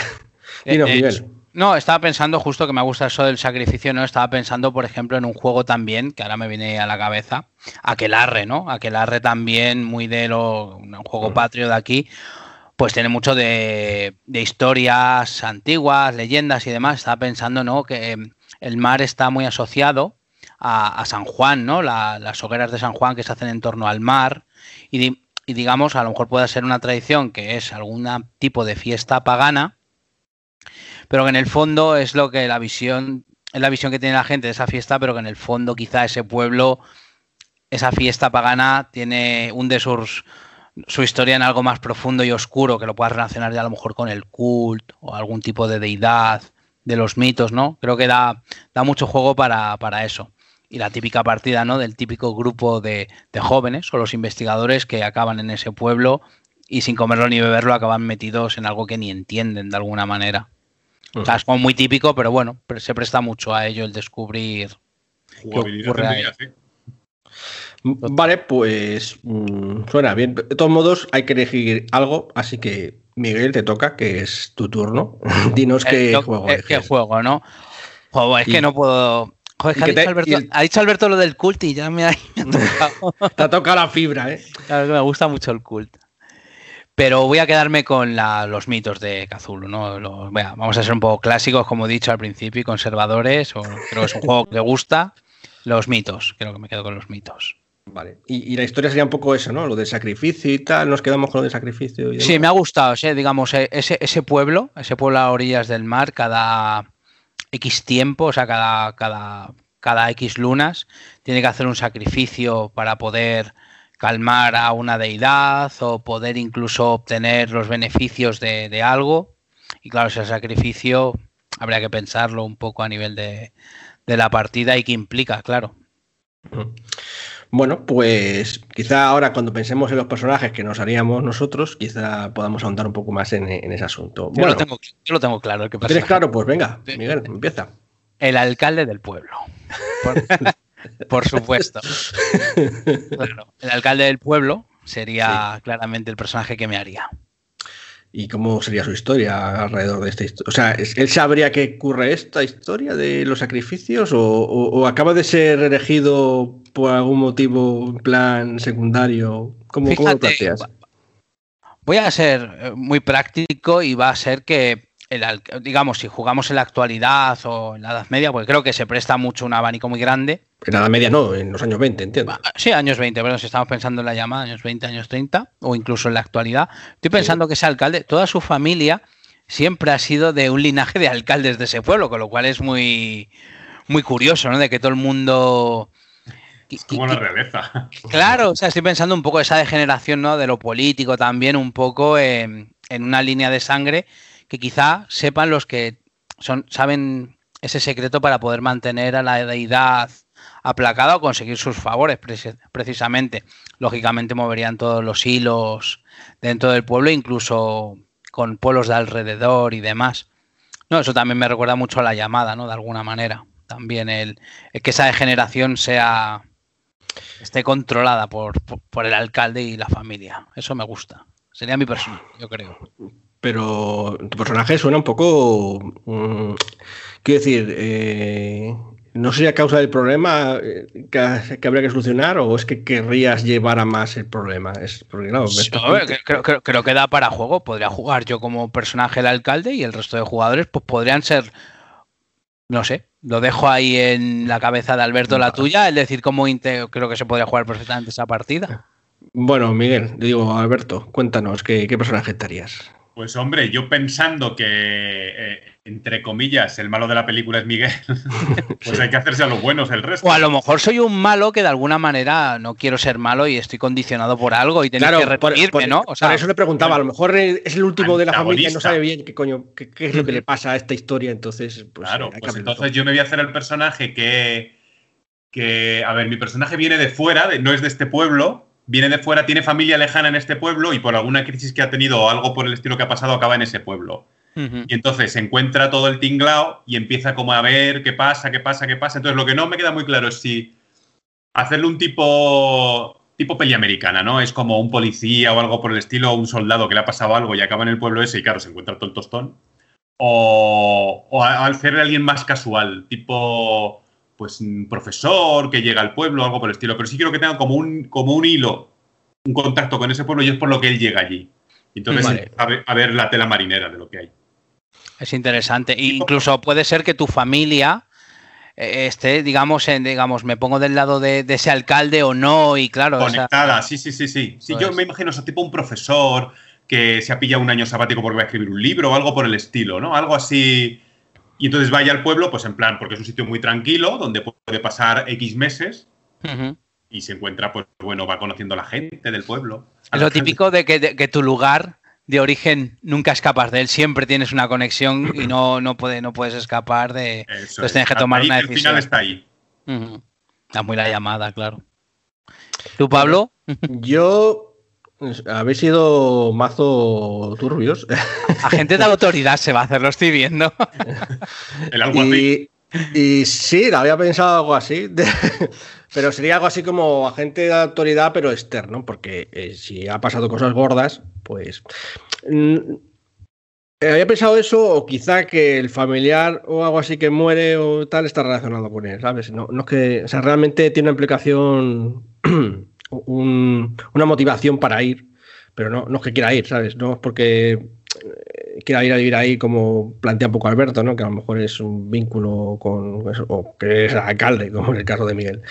Eh, eh, no, estaba pensando justo que me gusta eso del sacrificio, ¿no? Estaba pensando, por ejemplo, en un juego también, que ahora me viene a la cabeza, Aquelarre, ¿no? Aquelarre también, muy de lo, un juego patrio de aquí pues tiene mucho de, historias antiguas, leyendas y demás. Estaba pensando, ¿no? Que em, el mar está muy asociado a, San Juan, ¿no? las hogueras de San Juan que se hacen en torno al mar. Y, digamos, a lo mejor puede ser una tradición que es algún tipo de fiesta pagana, pero que en el fondo es lo que la visión, es la visión que tiene la gente de esa fiesta, pero que en el fondo quizá ese pueblo, esa fiesta pagana tiene un de sus su historia en algo más profundo y oscuro, que lo puedas relacionar ya a lo mejor con el cult o algún tipo de deidad de los mitos, ¿no? Creo que da, da mucho juego para, eso. Y la típica partida, ¿no? Del típico grupo de, jóvenes o los investigadores que acaban en ese pueblo y sin comerlo ni beberlo acaban metidos en algo que ni entienden de alguna manera. O sea, es como muy típico, pero bueno, se presta mucho a ello el descubrir. Vale, pues mm, suena bien. De todos modos, hay que elegir algo, así que Miguel, te toca, que es tu turno. Dinos qué juego. Es qué juego, ¿no? es que no puedo. Joder, ha, dicho Alberto, ha, dicho Alberto, lo del cult y ya me ha, tocado. te ha tocado la fibra, ¿eh? Claro, me gusta mucho el cult. Pero voy a quedarme con los mitos de Cthulhu, ¿no? vamos a ser un poco clásicos, como he dicho al principio, y conservadores. O, creo que es un juego que gusta. Los mitos, creo que me quedo con los mitos. Vale. Y, la historia sería un poco eso, ¿no? Lo del sacrificio y tal. Nos quedamos con lo del sacrificio. Y sí, me ha gustado, digamos, e, ese, ese pueblo, ese pueblo a orillas del mar, cada X tiempo, o sea, cada, cada, cada X lunas, tiene que hacer un sacrificio para poder calmar a una deidad o poder incluso obtener los beneficios de, de algo. Y claro, ese sacrificio habría que pensarlo un poco a nivel de, de la partida y qué implica, claro. Bueno, pues quizá ahora cuando pensemos en los personajes que nos haríamos nosotros, quizá podamos ahondar un poco más en, ese asunto. Yo, lo tengo, yo lo tengo claro. ¿Lo ¿Tienes claro? Pues venga, Miguel, empieza. El alcalde del pueblo. Por, supuesto. el alcalde del pueblo sería claramente el personaje que me haría y cómo sería su historia alrededor de esta historia. O sea, ¿él sabría que ocurre esta historia de los sacrificios o, acaba de ser elegido por algún motivo en plan secundario? ¿Cómo, lo planteas? Voy a ser eh, muy práctico y va a ser que digamos, si jugamos en la actualidad o en la Edad Media, porque creo que se presta mucho un abanico muy grande. En la Edad Media no, en los años 20, entiendo. Ah, sí, años 20, pero si estamos pensando en la llamada, años 20, años 30, o incluso en la actualidad, estoy pensando que ese alcalde, toda su familia siempre ha sido de un linaje de alcaldes de ese pueblo, con lo cual es muy, muy curioso, ¿no? De que todo el mundo... Es como la realeza. Claro, o sea, estoy pensando un poco esa degeneración, ¿no? De lo político también, un poco en una línea de sangre que quizá sepan los que son, saben ese secreto para poder mantener a la deidad aplacada o conseguir sus favores, precisamente. Lógicamente moverían todos los hilos dentro del pueblo, incluso con pueblos de alrededor y demás. No, eso también me recuerda mucho a la llamada, ¿no? De alguna manera. También el, que esa degeneración sea esté controlada por, por, el alcalde y la familia. Eso me gusta. Sería mi persona, yo creo pero tu personaje suena un poco. Mm, quiero decir, eh, ¿no sería causa del problema eh, que, habría que solucionar o es que querrías llevar a más el problema? Es porque, creo, que da para juego. Podría jugar yo como personaje el alcalde y el resto de jugadores pues podrían ser. No sé, lo dejo ahí en la cabeza de Alberto la tuya, es decir, cómo creo que se podría jugar perfectamente esa partida. Bueno, Miguel, digo, Alberto, cuéntanos, ¿qué, qué personaje estarías? Pues hombre, yo pensando que, eh, entre comillas, el malo de la película es Miguel, pues hay que hacerse a los buenos el resto. O a lo mejor soy un malo que de alguna manera no quiero ser malo y estoy condicionado por algo y tengo que reprimirme, ¿no? O sea, eso le preguntaba, a lo mejor es el último de la familia y no sabe bien qué coño, qué, es lo que le pasa a esta historia, entonces... Pues, claro, pues entonces yo me voy a hacer el personaje que, que, a ver, mi personaje viene de fuera, no es de este pueblo, viene de fuera, tiene familia lejana en este pueblo y por alguna crisis que ha tenido o algo por el estilo que ha pasado acaba en ese pueblo. Y entonces se encuentra todo el tinglao y empieza como a ver qué pasa, qué pasa, qué pasa. Entonces lo que no me queda muy claro es si hacerle un tipo tipo peli americana, ¿no? Es como un policía o algo por el estilo, un soldado que le ha pasado algo y acaba en el pueblo ese y claro, se encuentra todo el tostón. O, o hacerle a alguien más casual, tipo pues un profesor que llega al pueblo, algo por el estilo, pero sí quiero que tenga como un, como un hilo, un contacto con ese pueblo y es por lo que él llega allí. Entonces, a, ver, la tela marinera de lo que hay. Es interesante. incluso puede ser que tu familia eh, esté, digamos, en, digamos, me pongo del lado de, ese alcalde o no, y claro. Conectada, sí, sí, sí, sí. Sí, yo me imagino, eso, tipo un profesor que se ha pillado un año sabático porque va a escribir un libro o algo por el estilo, ¿no? Algo así y entonces vaya al pueblo, pues en plan, porque es un sitio muy tranquilo, donde puede pasar X meses y se encuentra, pues bueno, va conociendo a la gente del pueblo. Es lo típico de que, tu lugar de origen nunca escapas de él, siempre tienes una conexión y no, no, puede, no puedes escapar de... entonces tienes que tomar una decisión. El final está ahí. Está muy la llamada, claro. ¿Tú, Pablo? Yo habéis sido mazo turbios. Agente de autoridad se va a hacer, lo estoy viendo. El y, y sí, había pensado algo así. pero sería algo así como agente de autoridad, pero externo, porque eh, si ha pasado cosas gordas, pues. Mm, había pensado eso, o quizá que el familiar o algo así que muere o tal está relacionado con él, ¿sabes? No, no es que. O sea, realmente tiene una implicación. una motivación para ir, pero no, no es que quiera ir, ¿sabes? No es porque eh, quiera ir a vivir ahí como plantea un poco Alberto, ¿no? Que a lo mejor es un vínculo con o que es alcalde, como en el caso de Miguel.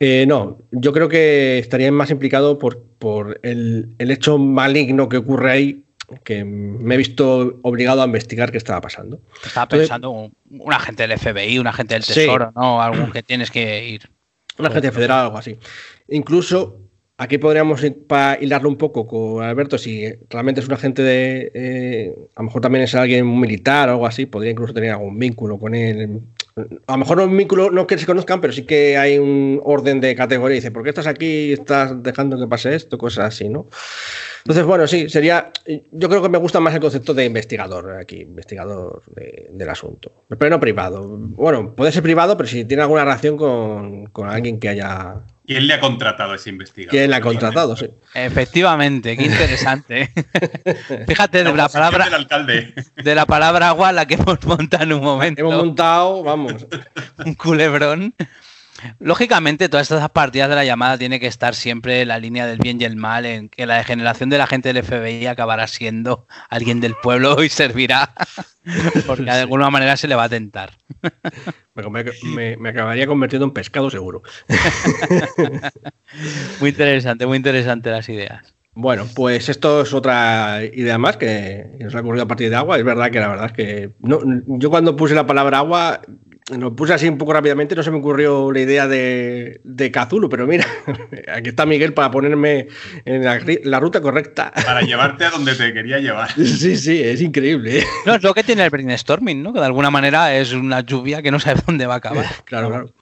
Eh, no, yo creo que estaría más implicado por, por el, el, hecho maligno que ocurre ahí, que me he visto obligado a investigar qué estaba pasando. Estaba pensando un, un, agente del FBI, un agente del Tesoro, sí. ¿no? Algún que tienes que ir. Un agente federal, algo así. Incluso Aquí podríamos para hilarlo un poco con Alberto, si realmente es un agente de. Eh, a lo mejor también es alguien militar o algo así, podría incluso tener algún vínculo con él. A lo mejor no vínculo, no que se conozcan, pero sí que hay un orden de categoría. Dice, ¿por qué estás aquí y estás dejando que pase esto? Cosas así, ¿no? Entonces, bueno, sí, sería. Yo creo que me gusta más el concepto de investigador aquí, investigador de, del asunto. Pero no privado. Bueno, puede ser privado, pero si tiene alguna relación con, con alguien que haya ¿Quién le ha contratado a ese investigador? ¿Quién le ha contratado? Sí. Efectivamente, qué interesante. Fíjate de la palabra. Del alcalde. De la palabra agua la que hemos montado en un momento. Hemos montado, vamos. un culebrón. Lógicamente, todas estas partidas de la llamada tiene que estar siempre en la línea del bien y el mal, en que la degeneración de la gente del FBI acabará siendo alguien del pueblo y servirá, porque de alguna manera se le va a tentar. Me, me, me acabaría convirtiendo en pescado seguro. muy interesante, muy interesante las ideas. Bueno, pues esto es otra idea más que nos ha ocurrido a partir de agua. Es verdad que la verdad es que no, yo cuando puse la palabra agua lo puse así un poco rápidamente, no se me ocurrió la idea de, de Cthulhu, pero mira, aquí está Miguel para ponerme en la, la, ruta correcta. Para llevarte a donde te quería llevar. Sí, sí, es increíble. No, es lo que tiene el brainstorming, ¿no? Que de alguna manera es una lluvia que no sabe dónde va a acabar. Claro, claro.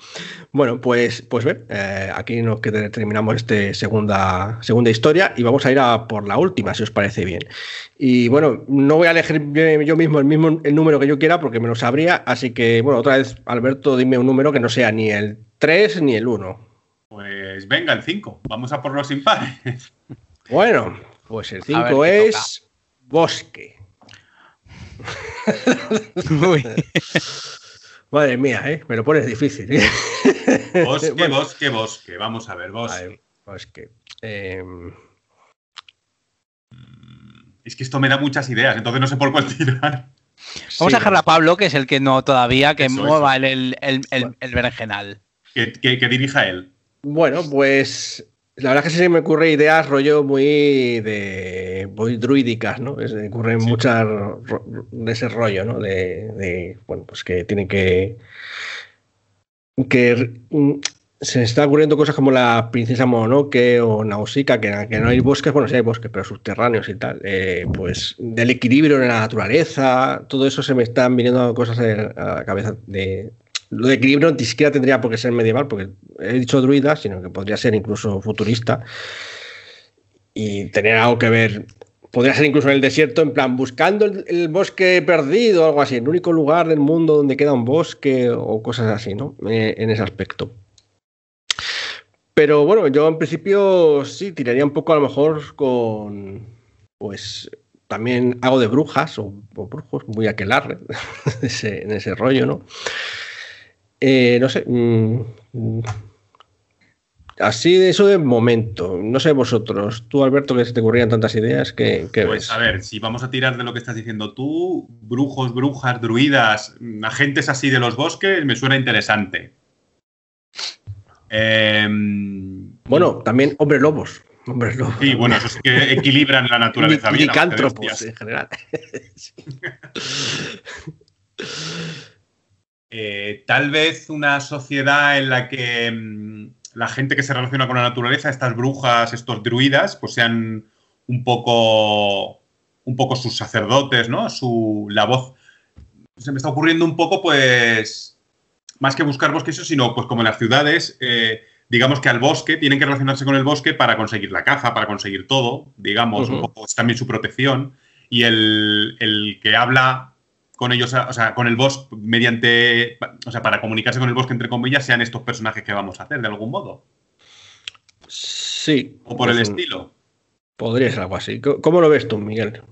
Bueno, pues, pues ve, eh, aquí nos terminamos esta segunda, segunda historia y vamos a ir a por la última, si os parece bien. Y bueno, no voy a elegir yo mismo el mismo el número que yo quiera porque me lo sabría, así que bueno, otra vez Alberto, dime un número que no sea ni el 3 ni el 1. Pues venga, el 5. Vamos a por los impares. Bueno, pues el 5 es toca. bosque. Madre mía, ¿eh? me lo pones difícil. ¿eh? Bosque, bueno. bosque, bosque. Vamos a ver, bosque. Ver, bosque. Eh... Es que esto me da muchas ideas, entonces no sé por cuál tirar. Vamos sí, a dejar a Pablo, que es el que no todavía, que eso, mueva eso. El, el, el, el, berenjenal. Que, que, que, dirija él. Bueno, pues la verdad es que sí me ocurre ideas rollo muy de muy druídicas, ¿no? Es, me ocurren sí. muchas de ese rollo, ¿no? De, de, bueno, pues que tiene que que se está ocurriendo cosas como la princesa Mononoke o Nausicaa, que, no hay bosques, bueno, sí hay bosques, pero subterráneos y tal. Eh, pues del equilibrio en la naturaleza, todo eso se me están viniendo cosas a la cabeza. De, lo de equilibrio ni siquiera tendría por qué ser medieval, porque he dicho druida, sino que podría ser incluso futurista y tener algo que ver. Podría ser incluso en el desierto, en plan, buscando el, el bosque perdido algo así, el único lugar del mundo donde queda un bosque o cosas así, ¿no? Eh, en ese aspecto. Pero bueno, yo en principio sí tiraría un poco a lo mejor con, pues también hago de brujas o, o brujos, muy aquelarre ese, en ese rollo, ¿no? Eh, no sé. Mmm, así de eso de momento. No sé vosotros. Tú, Alberto, que se te ocurrían tantas ideas, que pues ves? a ver, si vamos a tirar de lo que estás diciendo tú, brujos, brujas, druidas, agentes así de los bosques, me suena interesante. Eh, bueno, también hombres lobos. Hombres lobos. Sí, bueno, eso sí que equilibran la naturaleza. Licántropos en general. eh, tal vez una sociedad en la que mmm, la gente que se relaciona con la naturaleza, estas brujas, estos druidas, pues sean un poco, un poco sus sacerdotes, ¿no? Su, la voz. Se me está ocurriendo un poco, pues, más que buscar bosques, sino pues como en las ciudades, eh, digamos que al bosque, tienen que relacionarse con el bosque para conseguir la caza, para conseguir todo, digamos, uh -huh. un poco es también su protección. Y el, el, que habla con ellos, o sea, con el bosque mediante, o sea, para comunicarse con el bosque, entre comillas, sean estos personajes que vamos a hacer, de algún modo. Sí. O por pues, el estilo. Podría ser algo así. ¿Cómo lo ves tú, Miguel?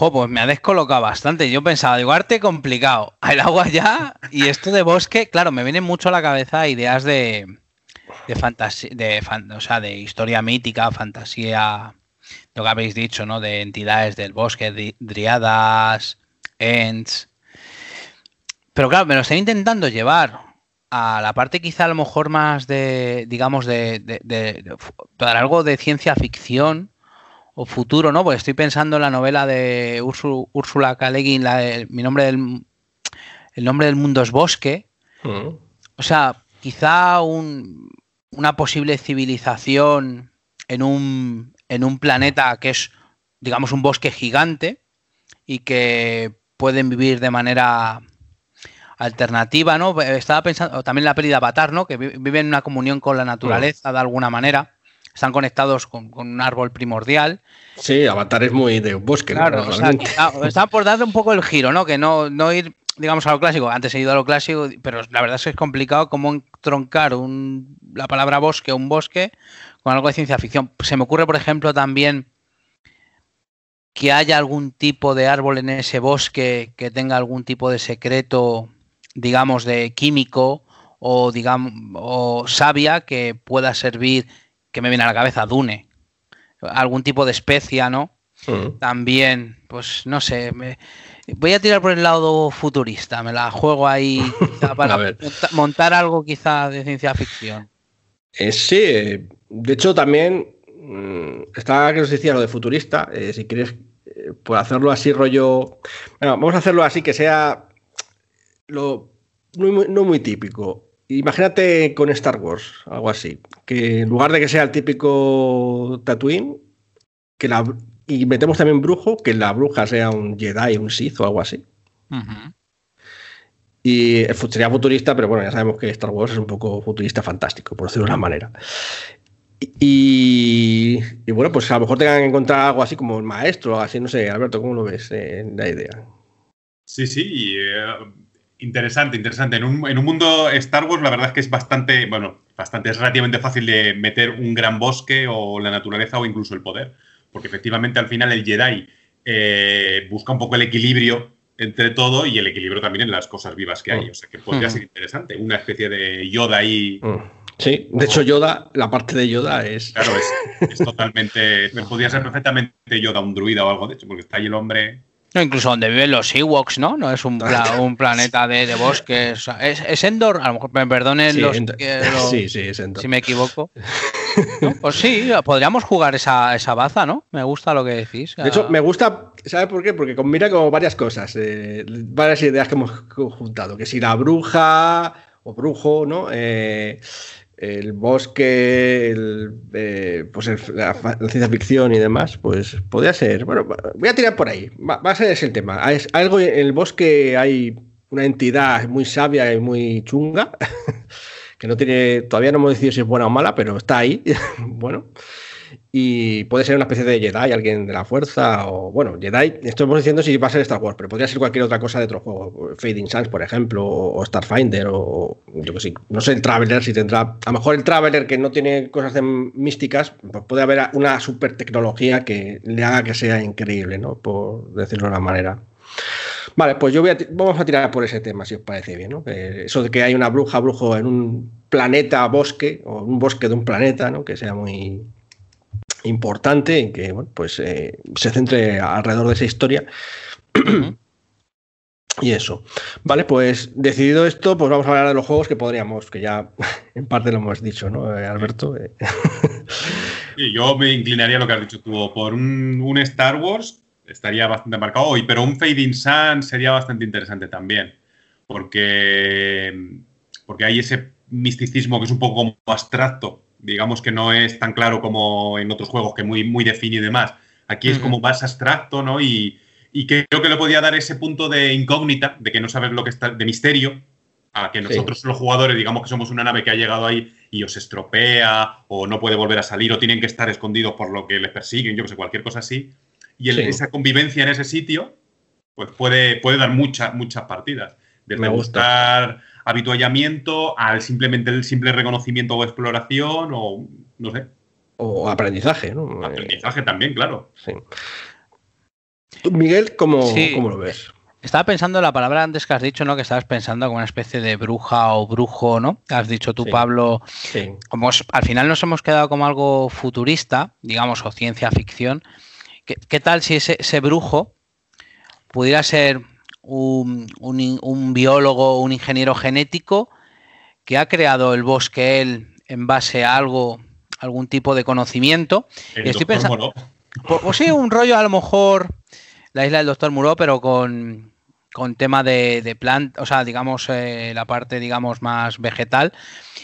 Jo, pues me ha descolocado bastante. Yo pensaba, digo, arte complicado. El agua ya y esto de bosque, claro, me vienen mucho a la cabeza ideas de, de fantasía, de, de historia mítica, fantasía, lo que habéis dicho, ¿no? De entidades del bosque, driadas, ents. Pero claro, me lo están intentando llevar a la parte quizá a lo mejor más de, digamos, de, de, algo de ciencia ficción o futuro, ¿no? Pues estoy pensando en la novela de Úrsula K. la, mi nombre del, el nombre del mundo es bosque. Mm. O sea, quizá una posible civilización en un, en un planeta que es, digamos, un bosque gigante y que pueden vivir de manera alternativa, ¿no? Estaba pensando también la peli de Avatar, ¿no? Que viven en una comunión con la naturaleza de alguna manera. Están conectados con, un árbol primordial. Sí, Avatar es muy de bosque, claro, ¿no? está por darle un poco el giro, ¿no? Que no, no ir, digamos, a lo clásico. Antes he ido a lo clásico, pero la verdad es que es complicado cómo entroncar un, la palabra bosque o un bosque con algo de ciencia ficción. Se me ocurre, por ejemplo, también que haya algún tipo de árbol en ese bosque que tenga algún tipo de secreto digamos, de químico o, digamos, o savia que pueda servir, que me viene a la cabeza, Dune. Algún tipo de especia, ¿no? Mm. También, pues no sé, voy a tirar por el lado futurista, me la juego ahí para montar algo quizá de ciencia ficción. Eh, sí, eh, de hecho también mm, estaba que os decía lo de futurista, eh, si quieres pues hacerlo así rollo, bueno, vamos a hacerlo así que sea lo no muy típico. Imagínate con Star Wars, algo así. Que en lugar de que sea el típico Tatooine, que la, y metemos también brujo, que la bruja sea un Jedi, un Sith o algo así. Y sería futurista, pero bueno, ya sabemos que Star Wars es un poco futurista fantástico, por decirlo de una manera. Y, bueno, pues a lo mejor tengan que encontrar algo así como el maestro, así, no sé, Alberto, ¿cómo lo ves en la idea? Sí, sí, eh, Interesante, interesante. En un, en un, mundo Star Wars, la verdad es que es bastante, bueno, bastante, es relativamente fácil de meter un gran bosque o la naturaleza o incluso el poder. Porque efectivamente al final el Jedi eh, busca un poco el equilibrio entre todo y el equilibrio también en las cosas vivas que hay. Mm. O sea que podría mm. ser interesante. Una especie de Yoda ahí. Mm. Sí, de hecho Yoda, la parte de Yoda es... Claro, es, es totalmente... podría ser perfectamente Yoda un druida o algo de hecho, porque está ahí el hombre no, incluso donde viven los Ewoks, ¿no? No es un, un planeta de, de bosques. ¿Es, Endor? A lo mejor me perdonen los, Sí, sí, es Endor. Si me equivoco. Pues sí, podríamos jugar esa, esa baza, ¿no? Me gusta lo que decís. De hecho, me gusta, ¿sabes por qué? Porque combina como varias cosas, eh, varias ideas que hemos juntado. Que si la bruja o brujo, ¿no? Eh, el bosque, el, eh, pues la, ciencia ficción y demás, pues podría ser. Bueno, voy a tirar por ahí. Va, a ser ese el tema. algo en el bosque hay una entidad muy sabia y muy chunga, que no tiene, todavía no hemos decidido si es buena o mala, pero está ahí. bueno. Y puede ser una especie de Jedi, alguien de la fuerza, o bueno, Jedi, estamos diciendo si va a ser Star Wars, pero podría ser cualquier otra cosa de otro juego, Fading Suns, por ejemplo, o Starfinder, o yo que sé, no sé, el Traveler, si tendrá, a lo mejor el Traveler que no tiene cosas místicas, pues puede haber una super tecnología que le haga que sea increíble, ¿no? Por decirlo de una manera. Vale, pues yo voy a vamos a tirar por ese tema, si os parece bien, ¿no? eso de que hay una bruja, brujo en un planeta, bosque, o un bosque de un planeta, ¿no? Que sea muy, importante en que bueno, pues, eh, se centre alrededor de esa historia. y eso. Vale, pues decidido esto, pues vamos a hablar de los juegos que podríamos, que ya en parte lo hemos dicho, ¿no, eh, Alberto? Eh. yo me inclinaría a lo que has dicho tú. Por un, Star Wars estaría bastante marcado hoy, pero un Fading Sun sería bastante interesante también. Porque, porque hay ese misticismo que es un poco como abstracto digamos que no es tan claro como en otros juegos, que muy, muy definido y demás. Aquí es como más abstracto, ¿no? Y, y creo que le podía dar ese punto de incógnita, de que no sabes lo que está, de misterio, a que nosotros los jugadores digamos que somos una nave que ha llegado ahí y os estropea o no puede volver a salir o tienen que estar escondidos por lo que les persiguen, yo que sé, cualquier cosa así. Y esa convivencia en ese sitio, pues puede, puede dar muchas, muchas partidas. Desde Me gusta habituallamiento al simplemente el simple reconocimiento o exploración o no sé. O aprendizaje, ¿no? Aprendizaje también, claro. Sí. Miguel, ¿cómo, lo ves? Estaba pensando en la palabra antes que has dicho, ¿no? Que estabas pensando como una especie de bruja o brujo, ¿no? Has dicho tú, Pablo. Sí. Como al final nos hemos quedado como algo futurista, digamos, o ciencia ficción. ¿Qué, tal si ese, ese, brujo pudiera ser un, un, un biólogo, un ingeniero genético que ha creado el bosque él en base a algo, algún tipo de conocimiento. El estoy pensando, pues, pues, sí, un rollo a lo mejor la isla del Doctor Muro, pero con, con tema de, de planta, o sea, digamos, eh, la parte, digamos, más vegetal.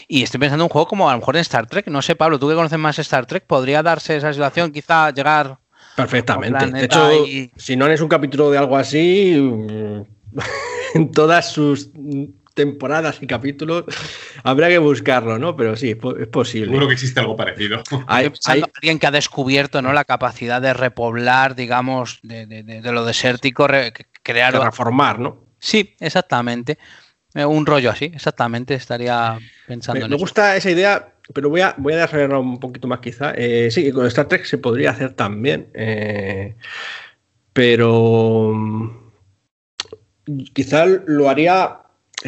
Y estoy pensando en un juego como a lo mejor en Star Trek. No sé, Pablo, tú que conoces más Star Trek, ¿podría darse esa situación? Quizá llegar. Perfectamente. De hecho, si no es un capítulo de algo así, en todas sus temporadas y capítulos, habría que buscarlo, ¿no? Pero sí, es posible. Seguro que existe algo parecido. Hay, alguien que ha descubierto ¿no? la capacidad de repoblar, digamos, de, lo desértico, crear. Reformar, ¿no? Sí, exactamente. Eh, un rollo así, exactamente, estaría pensando me, en Me gusta esa idea, pero voy a, voy a desarrollarlo un poquito más quizá. Eh, sí, con Star Trek se podría hacer también, eh, pero mm, quizá lo haría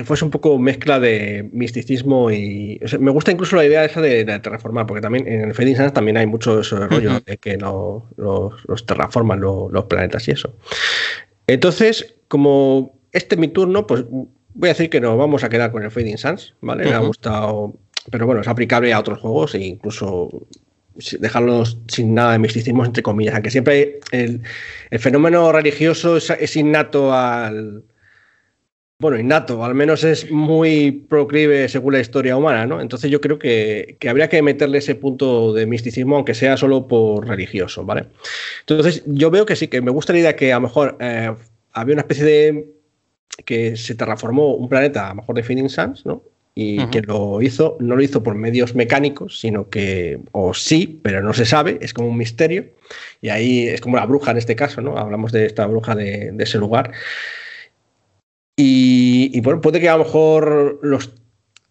fuese un poco mezcla de misticismo y. me gusta incluso la idea esa de, de terraformar, porque también en el Fading Suns también hay mucho ese rollo de que no, los, terraforman los planetas y eso. Entonces, como este es mi turno, pues voy a decir que nos vamos a quedar con el Fading Suns, ¿vale? Me ha gustado. Pero bueno, es aplicable a otros juegos e incluso dejarlos sin nada de misticismo, entre comillas, aunque siempre el, fenómeno religioso es innato al bueno, innato, al menos es muy proclive según la historia humana, ¿no? Entonces yo creo que, habría que meterle ese punto de misticismo, aunque sea solo por religioso, ¿vale? Entonces yo veo que sí, que me gusta la idea que a lo mejor eh, había una especie de... que se terraformó un planeta, a lo mejor de Phoenix Suns, ¿no? Y que lo hizo, no lo hizo por medios mecánicos, sino que, o sí, pero no se sabe, es como un misterio. Y ahí es como la bruja en este caso, ¿no? Hablamos de esta bruja de, de ese lugar. Y, bueno, puede que a lo mejor los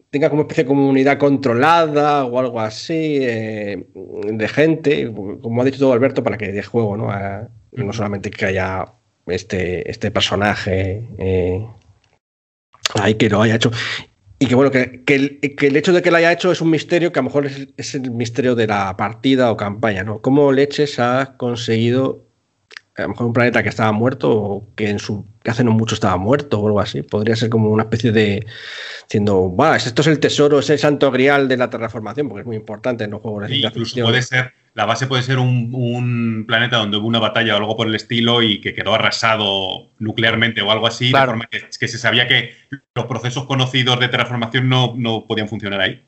tenga como especie de comunidad controlada o algo así eh, de gente, como ha dicho todo Alberto, para que dé juego, ¿no? no solamente que haya este, este personaje eh, ahí que lo haya hecho. Y que bueno, que, el, hecho de que lo haya hecho es un misterio que a lo mejor es, es, el misterio de la partida o campaña, ¿no? ¿Cómo Leches ha conseguido a lo mejor un planeta que estaba muerto o que en su que hace no mucho estaba muerto o algo así. Podría ser como una especie de diciendo, va, esto es el tesoro, es el santo grial de la terraformación, porque es muy importante en los juegos de ciencia Incluso puede ser, la base puede ser un, planeta donde hubo una batalla o algo por el estilo y que quedó arrasado nuclearmente o algo así, de forma que, que, se sabía que los procesos conocidos de terraformación no, no podían funcionar ahí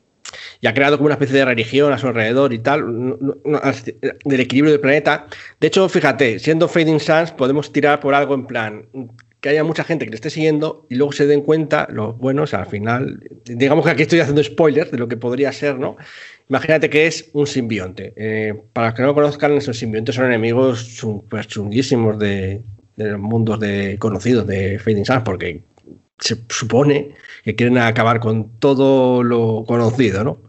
y ha creado como una especie de religión a su alrededor y tal, del equilibrio del planeta. De hecho, fíjate, siendo Fading Suns, podemos tirar por algo en plan que haya mucha gente que le esté siguiendo y luego se den cuenta, los buenos, al final, digamos que aquí estoy haciendo spoilers de lo que podría ser, ¿no? Imagínate que es un simbionte. Eh, para los que no lo conozcan, esos simbiontes son enemigos super chunguísimos de, los mundos de, conocidos de Fading Suns, porque se supone que quieren acabar con todo lo conocido, ¿no?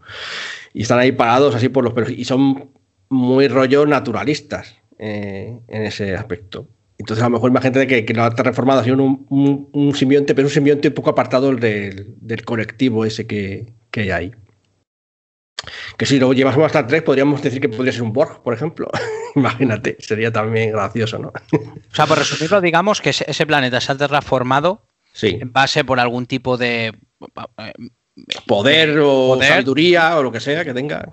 Y están ahí parados así por los pelos. Y son muy rollo naturalistas eh, en ese aspecto. Entonces, a lo mejor imagínate que, que lo ha reformado así un, un, simbionte, pero un simbionte un poco apartado del, del colectivo ese que, que, hay ahí. Que si lo llevamos hasta tres, podríamos decir que podría ser un Borg, por ejemplo. Imagínate, sería también gracioso, ¿no? o sea, por resumirlo, digamos que ese planeta se ha terraformado Sí. En base por algún tipo de poder o sabiduría o lo que sea que tenga.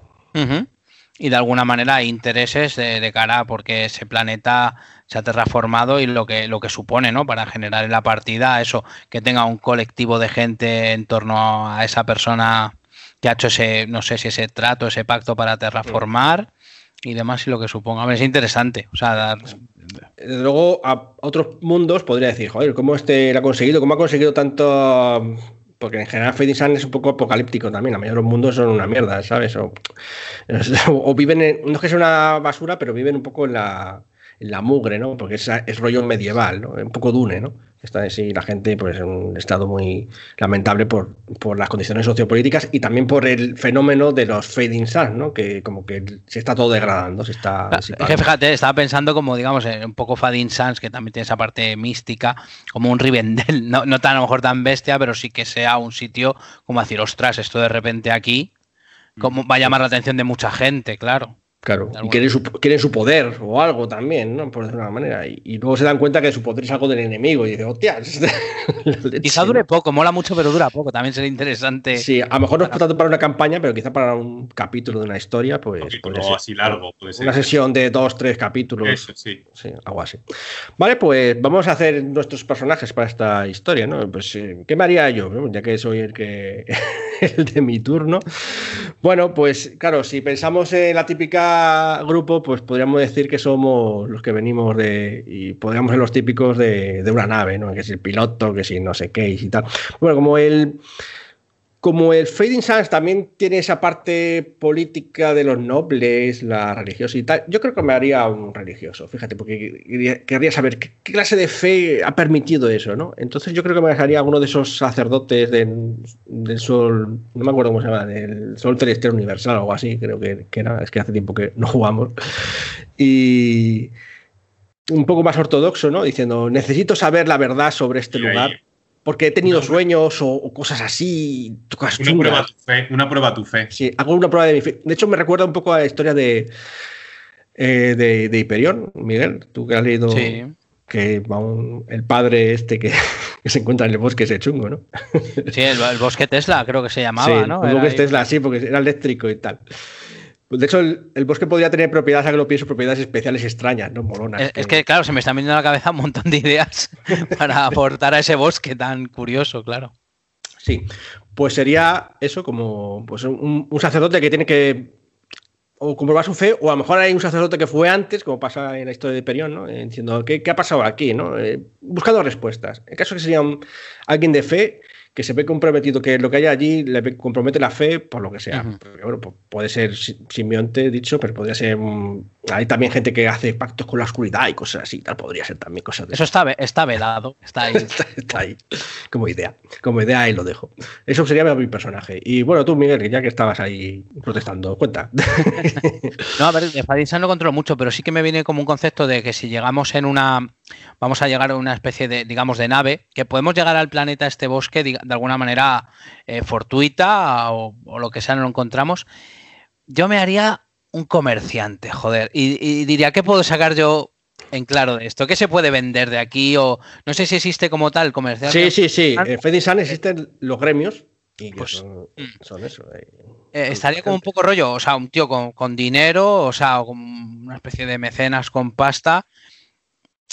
Y de alguna manera hay intereses de, cara porque ese planeta se ha terraformado y lo que, lo que supone, ¿no? Para generar en la partida eso, que tenga un colectivo de gente en torno a esa persona que ha hecho ese, no sé si ese trato, ese pacto para terraformar y demás y lo que suponga. es interesante. O sea, dar, desde luego a otros mundos podría decir, joder, ¿cómo este lo ha conseguido? ¿Cómo ha conseguido tanto? Porque en general Fade Sun es un poco apocalíptico también. La mayoría de los mundos son una mierda, ¿sabes? O, viven en, no es que sea una basura, pero viven un poco en la, la mugre, ¿no? Porque es, es rollo medieval, ¿no? Un poco dune, ¿no? Está así la gente pues en un estado muy lamentable por, por, las condiciones sociopolíticas y también por el fenómeno de los fading suns, ¿no? Que como que se está todo degradando, se está... Es que fíjate, estaba pensando como, digamos, un poco fading suns, que también tiene esa parte mística, como un Rivendell, no, no tan a lo mejor tan bestia, pero sí que sea un sitio como decir, ostras, esto de repente aquí, como va a llamar la atención de mucha gente, claro. Claro, y quieren su, quieren su, poder o algo también, ¿no? Por decirlo de una manera. Y, luego se dan cuenta que su poder es algo del enemigo y dicen, hostia. quizá dure poco, mola mucho, pero dura poco. También sería interesante. Sí, a lo mejor no es tanto para una campaña, pero quizá para un capítulo de una historia, pues. Un así largo, puede ser. Una sesión de dos, tres capítulos. sí. sí. algo así. Vale, pues vamos a hacer nuestros personajes para esta historia, ¿no? Pues, eh, ¿qué me haría yo? Ya que soy el que. el de mi turno. Bueno, pues claro, si pensamos en la típica grupo, pues podríamos decir que somos los que venimos de. y podríamos ser los típicos de, una nave, ¿no? Que es el piloto, que si no sé qué y tal. Bueno, como el. Como el Fading Suns también tiene esa parte política de los nobles, la religiosa y tal, yo creo que me haría un religioso, fíjate, porque querría saber qué, clase de fe ha permitido eso, ¿no? Entonces yo creo que me haría uno de esos sacerdotes del, sol, no me acuerdo cómo se llama, del sol celestial universal o algo así, creo que, era, es que hace tiempo que no jugamos. Y un poco más ortodoxo, ¿no? Diciendo, necesito saber la verdad sobre este lugar porque he tenido sueños o, cosas así. una prueba, tu fe, una prueba tu fe. Sí, hago una prueba de mi fe. De hecho, me recuerda un poco a la historia de, eh, de, Hiperión, Miguel, tú que has leído que el padre este que, se encuentra en el bosque ese chungo, ¿no? Sí, el, bosque Tesla creo que se llamaba, ¿no? El bosque Tesla, sí, porque era eléctrico y tal. De hecho, el, bosque podría tener propiedades, a que lo pienso, propiedades especiales extrañas, ¿no? Molonas. Es, que... claro, se me están viniendo a la cabeza un montón de ideas para aportar a ese bosque tan curioso, claro. Sí, pues sería eso, como pues un, sacerdote que tiene que o comprobar su fe, o a lo mejor hay un sacerdote que fue antes, como pasa en la historia de Perión, ¿no? Diciendo, ¿qué, ha pasado aquí? ¿no? Eh, buscando respuestas. En caso que sería alguien de fe, que se ve comprometido, que lo que hay allí le compromete la fe, por lo que sea. bueno, puede ser simbionte, dicho, pero podría ser. Mm, hay también gente que hace pactos con la oscuridad y cosas así, tal, podría ser también cosas de eso. está, está velado, está ahí. está, ahí, como idea. Como idea ahí lo dejo. Eso sería mi personaje. Y bueno, tú, Miguel, ya que estabas ahí protestando, cuenta. no, a ver, de Fadinsan no controlo mucho, pero sí que me viene como un concepto de que si llegamos en una. Vamos a llegar a una especie de, digamos, de nave, que podemos llegar al planeta, este bosque, de alguna manera eh, fortuita o, lo que sea, no lo encontramos, yo me haría un comerciante, joder, y, diría, ¿qué puedo sacar yo en claro de esto? ¿Qué se puede vender de aquí? O no sé si existe como tal comerciante. Sí, sí, sí. En Fedisan existen los gremios. Y pues, mm. son, eso. Eh, eh, estaría como un poco rollo, o sea, un tío con, con dinero, o sea, con una especie de mecenas con pasta,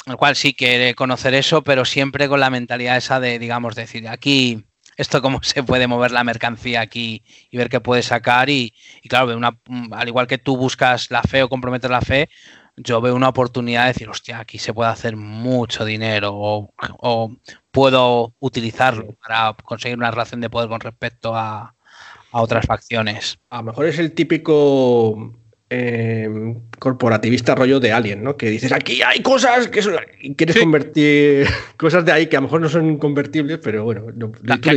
el cual sí quiere conocer eso, pero siempre con la mentalidad esa de, digamos, decir, aquí, esto cómo se puede mover la mercancía aquí y ver qué puede sacar. Y, claro, una, al igual que tú buscas la fe o comprometer la fe, yo veo una oportunidad de decir, hostia, aquí se puede hacer mucho dinero o, puedo utilizarlo para conseguir una relación de poder con respecto a, a otras facciones. A lo mejor es el típico Em, corporativista rollo de Alien, ¿no? Que dices, aquí hay cosas que son... y quieres convertir cosas de ahí que a lo mejor no son convertibles, pero bueno, lo,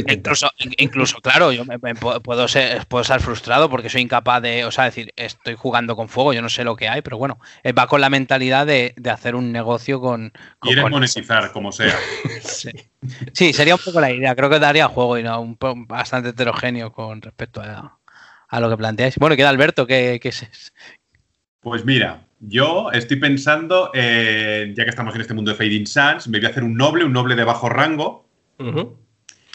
incluso, incluso, claro, yo me, puedo, ser, puedo ser frustrado porque soy incapaz de, o sea, decir, estoy jugando con fuego, yo no sé lo que hay, pero bueno, eh, va con la mentalidad de, hacer un negocio con... Quieres monetizar, como sea. sí. sería un poco la idea, creo que daría juego y no, un, bastante heterogéneo con respecto a a lo que planteáis. Bueno, queda Alberto, ¿qué, es? Pues mira, yo estoy pensando, eh, ya que estamos en este mundo de Fading Suns, me voy a hacer un noble, un noble de bajo rango.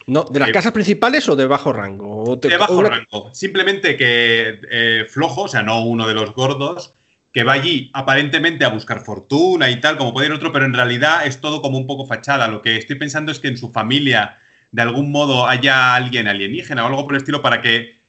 no, ¿De las eh, casas principales o de bajo rango? de bajo rango. Simplemente que eh, flojo, o sea, no uno de los gordos, que va allí aparentemente a buscar fortuna y tal, como puede ir otro, pero en realidad es todo como un poco fachada. Lo que estoy pensando es que en su familia de algún modo haya alguien alienígena o algo por el estilo para que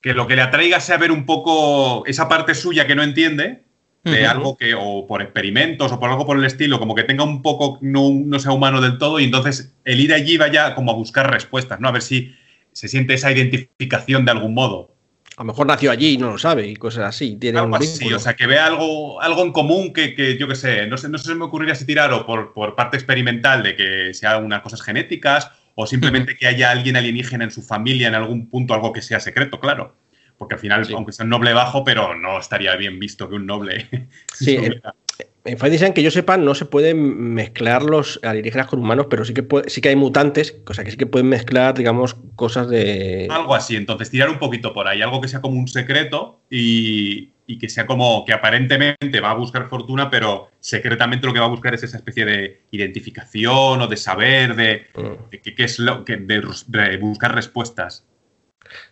que lo que le atraiga sea ver un poco esa parte suya que no entiende, de algo que, o por experimentos o por algo por el estilo, como que tenga un poco, no, no, sea humano del todo, y entonces el ir allí vaya como a buscar respuestas, ¿no? A ver si se siente esa identificación de algún modo. A lo mejor nació allí y no lo sabe y cosas así. Tiene algo así, o sea, que vea algo, algo en común que, que yo qué sé, no, sé, no se me ocurriría si tirar o por, por parte experimental de que sea unas cosas genéticas o simplemente que haya alguien alienígena en su familia en algún punto, algo que sea secreto, claro. Porque al final, aunque sea un noble bajo, pero no estaría bien visto que un noble. Sí, en Fight que yo sepa, no se pueden mezclar los alienígenas con humanos, pero sí que, sí que hay mutantes, cosa que sí que pueden mezclar, digamos, cosas de. Algo así, entonces tirar un poquito por ahí, algo que sea como un secreto y, y que sea como que aparentemente va a buscar fortuna, pero secretamente lo que va a buscar es esa especie de identificación o de saber, de, mm. de qué es lo que de buscar respuestas.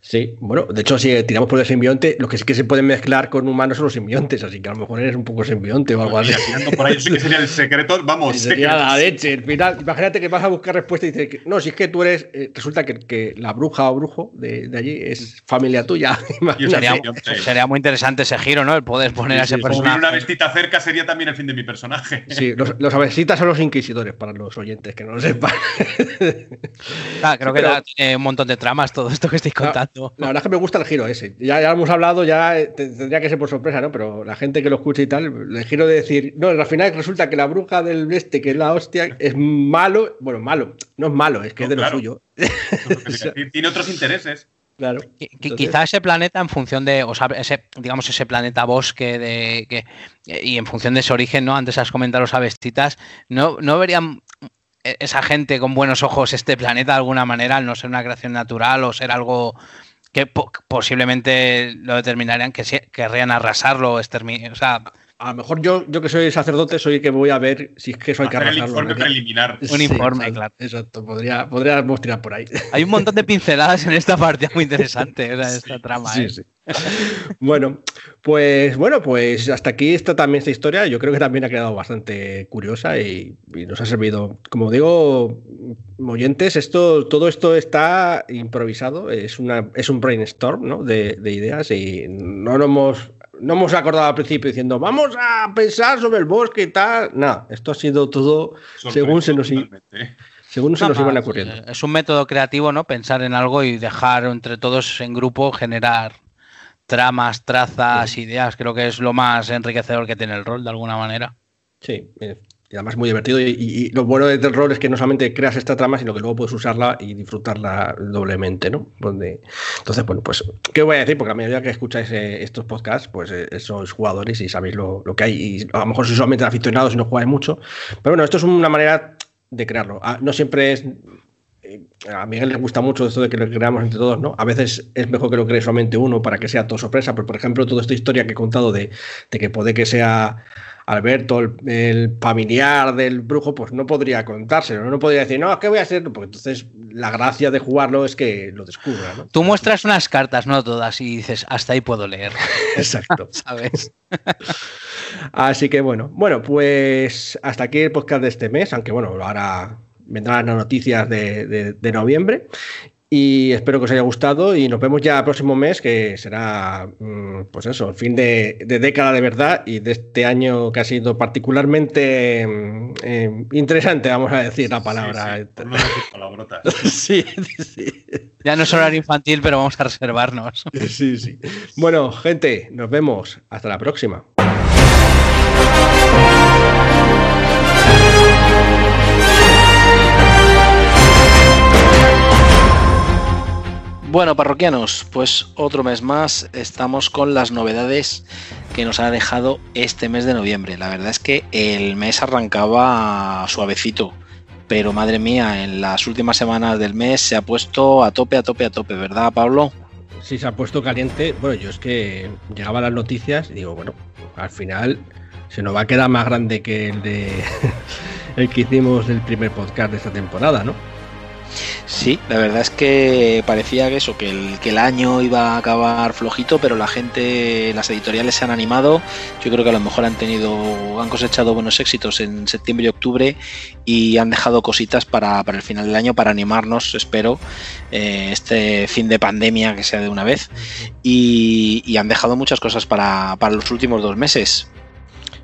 Sí, bueno, de hecho, si tiramos por el simbionte, lo que sí que se puede mezclar con humanos son los simbiontes, así que a lo mejor eres un poco simbionte o algo así. por ahí sí que sería el secreto, vamos. Sería la leche. Al final, imagínate que vas a buscar respuesta y dices, que, no, si es que tú eres, eh, resulta que, la bruja o brujo de, allí es familia tuya. Sería, sería, muy interesante ese giro, ¿no? El poder poner a ese personaje. una vestita cerca sería también el fin de mi personaje. Sí, los, los son los inquisidores, para los oyentes que no lo sepan. Ah, creo que da un montón de tramas todo esto que estoy contando. La verdad es que me gusta el giro ese. Ya, ya hemos hablado, ya eh, tendría que ser por sorpresa, ¿no? Pero la gente que lo escucha y tal, el giro de decir, no, al final resulta que la bruja del este, que es la hostia, es malo. Bueno, malo, no es malo, es que es de lo suyo. Tiene otros intereses. Claro. Quizá ese planeta, en función de, o sea, ese, digamos, ese planeta bosque de, que, y en función de ese origen, ¿no? Antes has comentado los avestitas, no, no verían esa gente con buenos ojos este planeta de alguna manera, al no ser una creación natural o ser algo que posiblemente lo determinarían que querrían arrasarlo. O sea, a lo mejor yo, yo que soy sacerdote, soy el que voy a ver si es que eso hay que arrasarlo. Un informe preliminar. Un informe, claro. Exacto, podría, podríamos tirar por ahí. Hay un montón de pinceladas en esta parte muy interesante, esta trama. Sí, ¿eh? sí. bueno, pues bueno, pues hasta aquí está también esta historia. Yo creo que también ha quedado bastante curiosa y, nos ha servido. Como digo, oyentes, esto, todo esto está improvisado, es una, es un brainstorm de, ideas y no nos hemos, no hemos acordado al principio diciendo vamos a pensar sobre el bosque y tal. Nada, esto ha sido todo según se nos según se nos iban ocurriendo. Es un método creativo, ¿no? Pensar en algo y dejar entre todos en grupo generar tramas, trazas, ideas. Creo que es lo más enriquecedor que tiene el rol, de alguna manera. Sí, eh, y además muy divertido. Y, lo bueno del rol es que no solamente creas esta trama, sino que luego puedes usarla y disfrutarla doblemente, ¿no? Donde, entonces, bueno, pues, ¿qué voy a decir? Porque a medida que escucháis eh, estos podcasts, pues eh, sois jugadores y sabéis lo, que hay. Y a lo mejor sois solamente aficionados y no jugáis mucho. Pero bueno, esto es una manera de crearlo. Ah, no siempre es a Miguel le gusta mucho esto de que lo creamos entre todos, ¿no? A veces es mejor que lo cree solamente uno para que sea todo sorpresa, pero por ejemplo, toda esta historia que he contado de, que puede que sea Alberto, el, familiar del brujo, pues no podría contárselo, no podría decir, no, ¿qué voy a hacer? Porque entonces la gracia de jugarlo es que lo descubra, ¿no? Tú muestras unas cartas, no todas, y dices, hasta ahí puedo leer. Exacto. ¿Sabes? Así que bueno, bueno, pues hasta aquí el podcast de este mes, aunque bueno, ahora vendrán las noticias de, noviembre. Y espero que os haya gustado y nos vemos ya el próximo mes, que será, mm, pues eso, el fin de, década de verdad y de este año que ha sido particularmente mm, eh, interesante, vamos a decir la palabra. Sí, sí, Ya no es horario infantil, pero vamos a reservarnos. Sí, sí. Bueno, gente, nos vemos. Hasta la próxima. Bueno, parroquianos, pues otro mes más estamos con las novedades que nos ha dejado este mes de noviembre. La verdad es que el mes arrancaba suavecito, pero madre mía, en las últimas semanas del mes se ha puesto a tope, a tope, a tope, ¿verdad, Pablo? Sí, se ha puesto caliente. Bueno, yo es que llegaban las noticias y digo, bueno, al final se nos va a quedar más grande que el de el que hicimos del primer podcast de esta temporada, ¿no? Sí, la verdad es que parecía que eso, que el, que el año iba a acabar flojito, pero la gente, las editoriales se han animado. Yo creo que a lo mejor han tenido, han cosechado buenos éxitos en septiembre y octubre y han dejado cositas para, el final del año para animarnos, espero, eh, este fin de pandemia que sea de una vez. Y, han dejado muchas cosas para, para los últimos dos meses.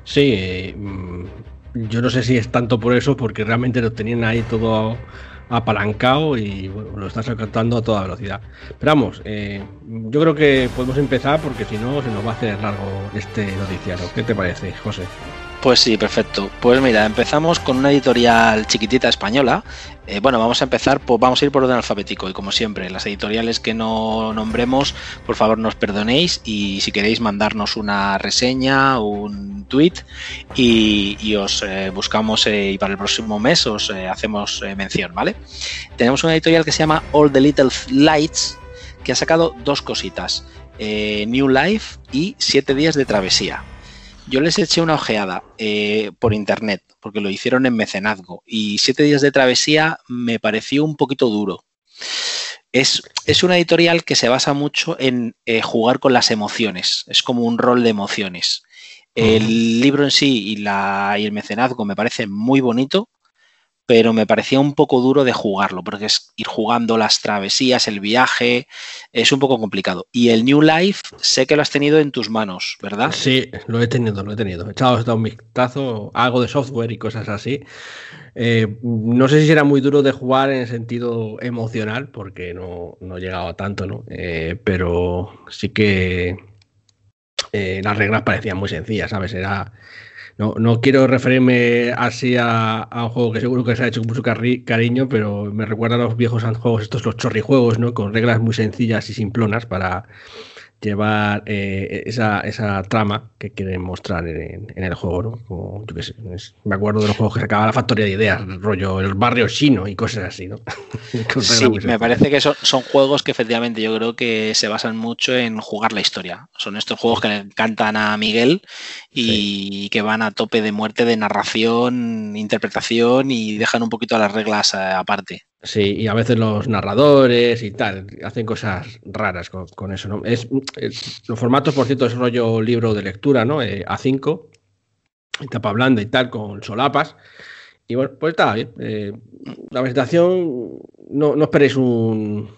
Sí, mm, yo no sé si es tanto por eso, porque realmente lo tenían ahí todo apalancado y bueno, lo estás cantando a toda velocidad. Pero vamos, eh, yo creo que podemos empezar porque si no se nos va a hacer largo este noticiario. ¿Qué te parece, José? Pues sí, perfecto. Pues mira, empezamos con una editorial chiquitita española. Eh, bueno, vamos a empezar, pues vamos a ir por orden alfabético y como siempre, las editoriales que no nombremos, por favor nos perdonéis y si queréis mandarnos una reseña, un tweet y, os eh, buscamos eh, y para el próximo mes os hacemos mención, ¿vale? Tenemos una editorial que se llama All the Little Lights que ha sacado dos cositas. New Life y Siete días de travesía. Yo les eché una ojeada eh, por internet, porque lo hicieron en mecenazgo, y Siete días de travesía me pareció un poquito duro. Es, es una editorial que se basa mucho en eh, jugar con las emociones, es como un rol de emociones. El libro en sí y, la, y el mecenazgo me parece muy bonito, pero me parecía un poco duro de jugarlo, porque es ir jugando las travesías, el viaje, es un poco complicado. Y el New Life sé que lo has tenido en tus manos, ¿verdad? Sí, lo he tenido, lo he tenido. He echado, un vistazo, algo de software y cosas así. Eh, no sé si era muy duro de jugar en el sentido emocional, porque no, no llegaba tanto, ¿no? Eh, pero sí que eh, las reglas parecían muy sencillas, ¿sabes? Era no, no quiero referirme así a, un juego que seguro que se ha hecho con mucho cariño, pero me recuerda a los viejos juegos, estos los chorrijuegos, ¿no? Con reglas muy sencillas y simplonas para, llevar eh, esa, esa, trama que quieren mostrar en, el juego, ¿no? Como, yo qué sé, me acuerdo de los juegos que sacaba la factoría de ideas, el rollo el barrio chino y cosas así, ¿no? sí, me parece que son, son, juegos que efectivamente yo creo que se basan mucho en jugar la historia. Son estos juegos que le encantan a Miguel y que van a tope de muerte de narración, interpretación y dejan un poquito las reglas eh, aparte. Sí, y a veces los narradores y tal hacen cosas raras con, eso, ¿no? Es, los formatos, por cierto, es rollo libro de lectura, ¿no? Eh, A5, tapa blanda y tal, con solapas. Y bueno, pues está bien. Eh, la presentación, no, no esperéis un,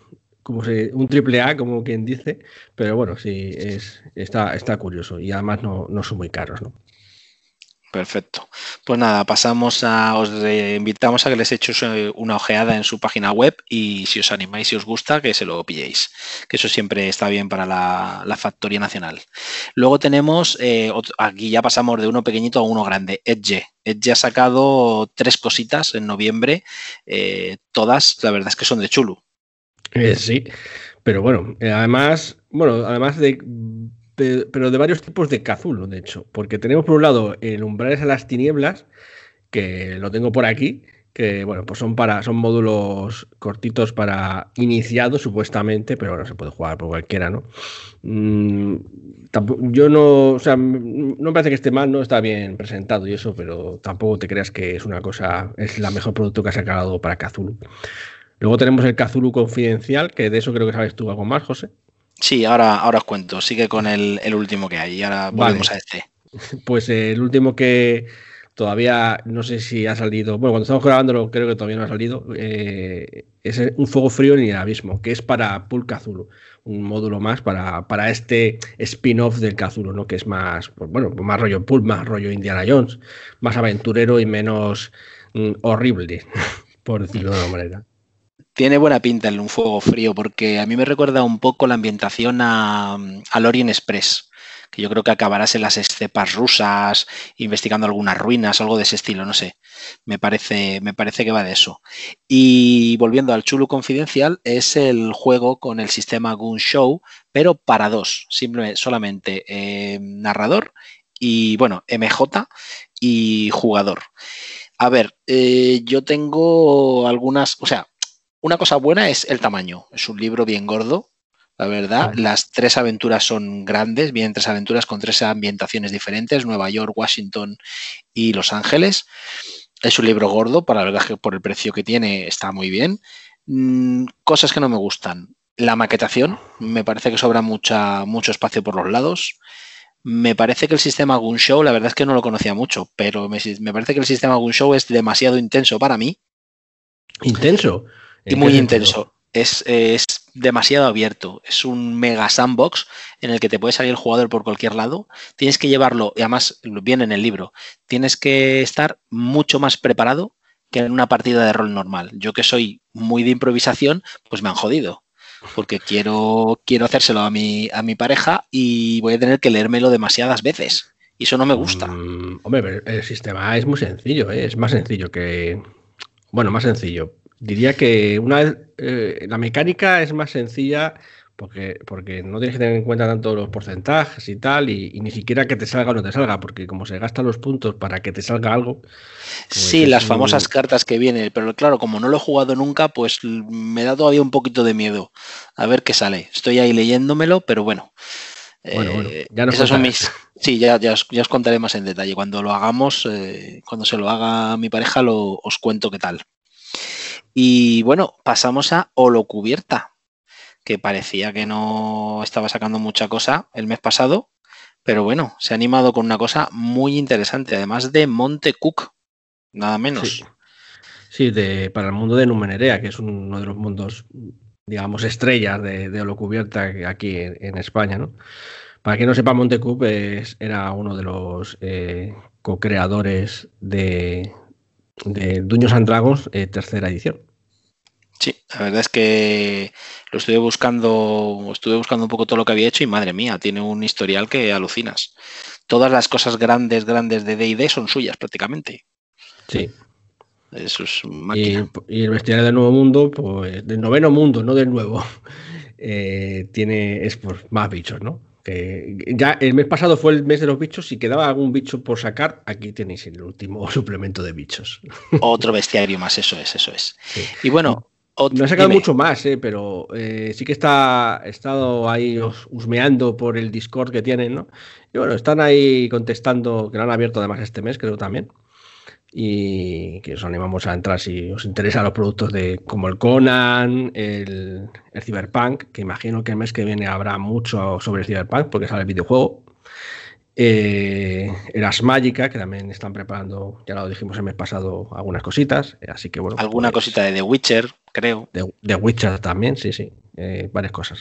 como se, un triple A, como quien dice, pero bueno, sí, es, está, está curioso y además no, no son muy caros, ¿no? Perfecto. Pues nada, pasamos a. Os invitamos a que les echéis una ojeada en su página web y si os animáis, si os gusta, que se lo pilléis. Que eso siempre está bien para la, factoría nacional. Luego tenemos. Eh, aquí ya pasamos de uno pequeñito a uno grande. Edge. Edge ha sacado tres cositas en noviembre. Eh, todas, la verdad es que son de chulo. Eh, sí, pero bueno, además. Bueno, además de pero de varios tipos de Cazulo, de hecho. Porque tenemos por un lado el Umbrales a las Tinieblas, que lo tengo por aquí, que bueno, pues son para, son módulos cortitos para iniciados, supuestamente, pero no se puede jugar por cualquiera, ¿no? Mm, yo no, o sea, no me parece que esté mal, no está bien presentado y eso, pero tampoco te creas que es una cosa, es la mejor producto que ha sacado para Cthulhu. Luego tenemos el Cthulhu Confidencial, que de eso creo que sabes tú algo más, José. Sí, ahora, ahora os cuento. Sigue con el, último que hay y ahora volvemos a este. Pues el último que todavía no sé si ha salido. Bueno, cuando estamos grabándolo, creo que todavía no ha salido. Eh, es un fuego frío en el abismo, que es para Pool Cthulhu, un módulo más para, para este spin-off del Cthulhu, ¿no? Que es más, pues, bueno, más rollo Pool, más rollo Indiana Jones, más aventurero y menos mm, horrible, por decirlo de alguna manera. Tiene buena pinta en un fuego frío porque a mí me recuerda un poco la ambientación a, a Lorient Express, que yo creo que acabarás en las estepas rusas, investigando algunas ruinas, algo de ese estilo, no sé. Me parece, me parece que va de eso. Y volviendo al Chulu Confidencial, es el juego con el sistema Goon Show, pero para dos, simplemente solamente eh, narrador y bueno, MJ y jugador. A ver, eh, yo tengo algunas, o sea, una cosa buena es el tamaño. Es un libro bien gordo, la verdad. Las tres aventuras son grandes, vienen tres aventuras con tres ambientaciones diferentes, Nueva York, Washington y Los Ángeles. Es un libro gordo, para la verdad que por el precio que tiene está muy bien. Mm, cosas que no me gustan. La maquetación, me parece que sobra mucha, mucho espacio por los lados. Me parece que el sistema Gunshow, la verdad es que no lo conocía mucho, pero me, me parece que el sistema Gunshow es demasiado intenso para mí. ¿Intenso? Y muy intenso. Es, demasiado abierto. Es un mega sandbox en el que te puede salir el jugador por cualquier lado. Tienes que llevarlo, y además viene en el libro, tienes que estar mucho más preparado que en una partida de rol normal. Yo que soy muy de improvisación, pues me han jodido. Porque quiero, quiero hacérselo a mi, a mi pareja y voy a tener que leérmelo demasiadas veces. Y eso no me gusta. Mm, hombre, el sistema es muy sencillo, ¿eh? es más sencillo que. Bueno, más sencillo Diría que una eh, la mecánica es más sencilla porque, porque no tienes que tener en cuenta tanto los porcentajes y tal, y, ni siquiera que te salga o no te salga, porque como se gastan los puntos para que te salga algo. Pues sí, las famosas cartas que vienen, pero claro, como no lo he jugado nunca, pues me da todavía un poquito de miedo a ver qué sale. Estoy ahí leyéndomelo, pero bueno. Bueno, bueno, eh, ya esos son mis. Sí, ya, ya, os, contaré más en detalle. Cuando lo hagamos, eh, cuando se lo haga mi pareja, lo, os cuento qué tal. Y bueno, pasamos a Holocubierta, que parecía que no estaba sacando mucha cosa el mes pasado, pero bueno, se ha animado con una cosa muy interesante, además de Monte Cook, nada menos. Sí, de, para el mundo de Numenerea, que es uno de los mundos, digamos, estrellas de, de Holocubierta aquí en, España, ¿no? Para quien no sepa, Montecup era uno de los eh, co-creadores de, de Dungeons and Dragons, eh, tercera edición. Sí, la verdad es que lo estuve buscando, estuve buscando un poco todo lo que había hecho y madre mía, tiene un historial que alucinas. Todas las cosas grandes, grandes de D&D son suyas prácticamente. Sí. Eso es máquina. Y, el bestiario del nuevo mundo, pues del noveno mundo, no del nuevo, eh, tiene es pues, más bichos, ¿no? Ya el mes pasado fue el mes de los bichos. Si quedaba algún bicho por sacar, aquí tenéis el último suplemento de bichos. Otro bestiario más, eso es, eso es. Y bueno, no he sacado mucho más, eh, pero eh, sí que está he estado ahí husmeando por el Discord que tienen, ¿no? Y bueno, están ahí contestando, que lo han abierto además este mes, creo también. Y que os animamos a entrar si os interesan los productos de como el Conan, el, el Cyberpunk, que imagino que el mes que viene habrá mucho sobre el Cyberpunk, porque sale el videojuego. Eh, Eras Mágica, que también están preparando, ya lo dijimos el mes pasado, algunas cositas. Eh, así que bueno. Alguna pues cosita de The Witcher, creo. De, The Witcher también, sí, sí. Eh, varias cosas.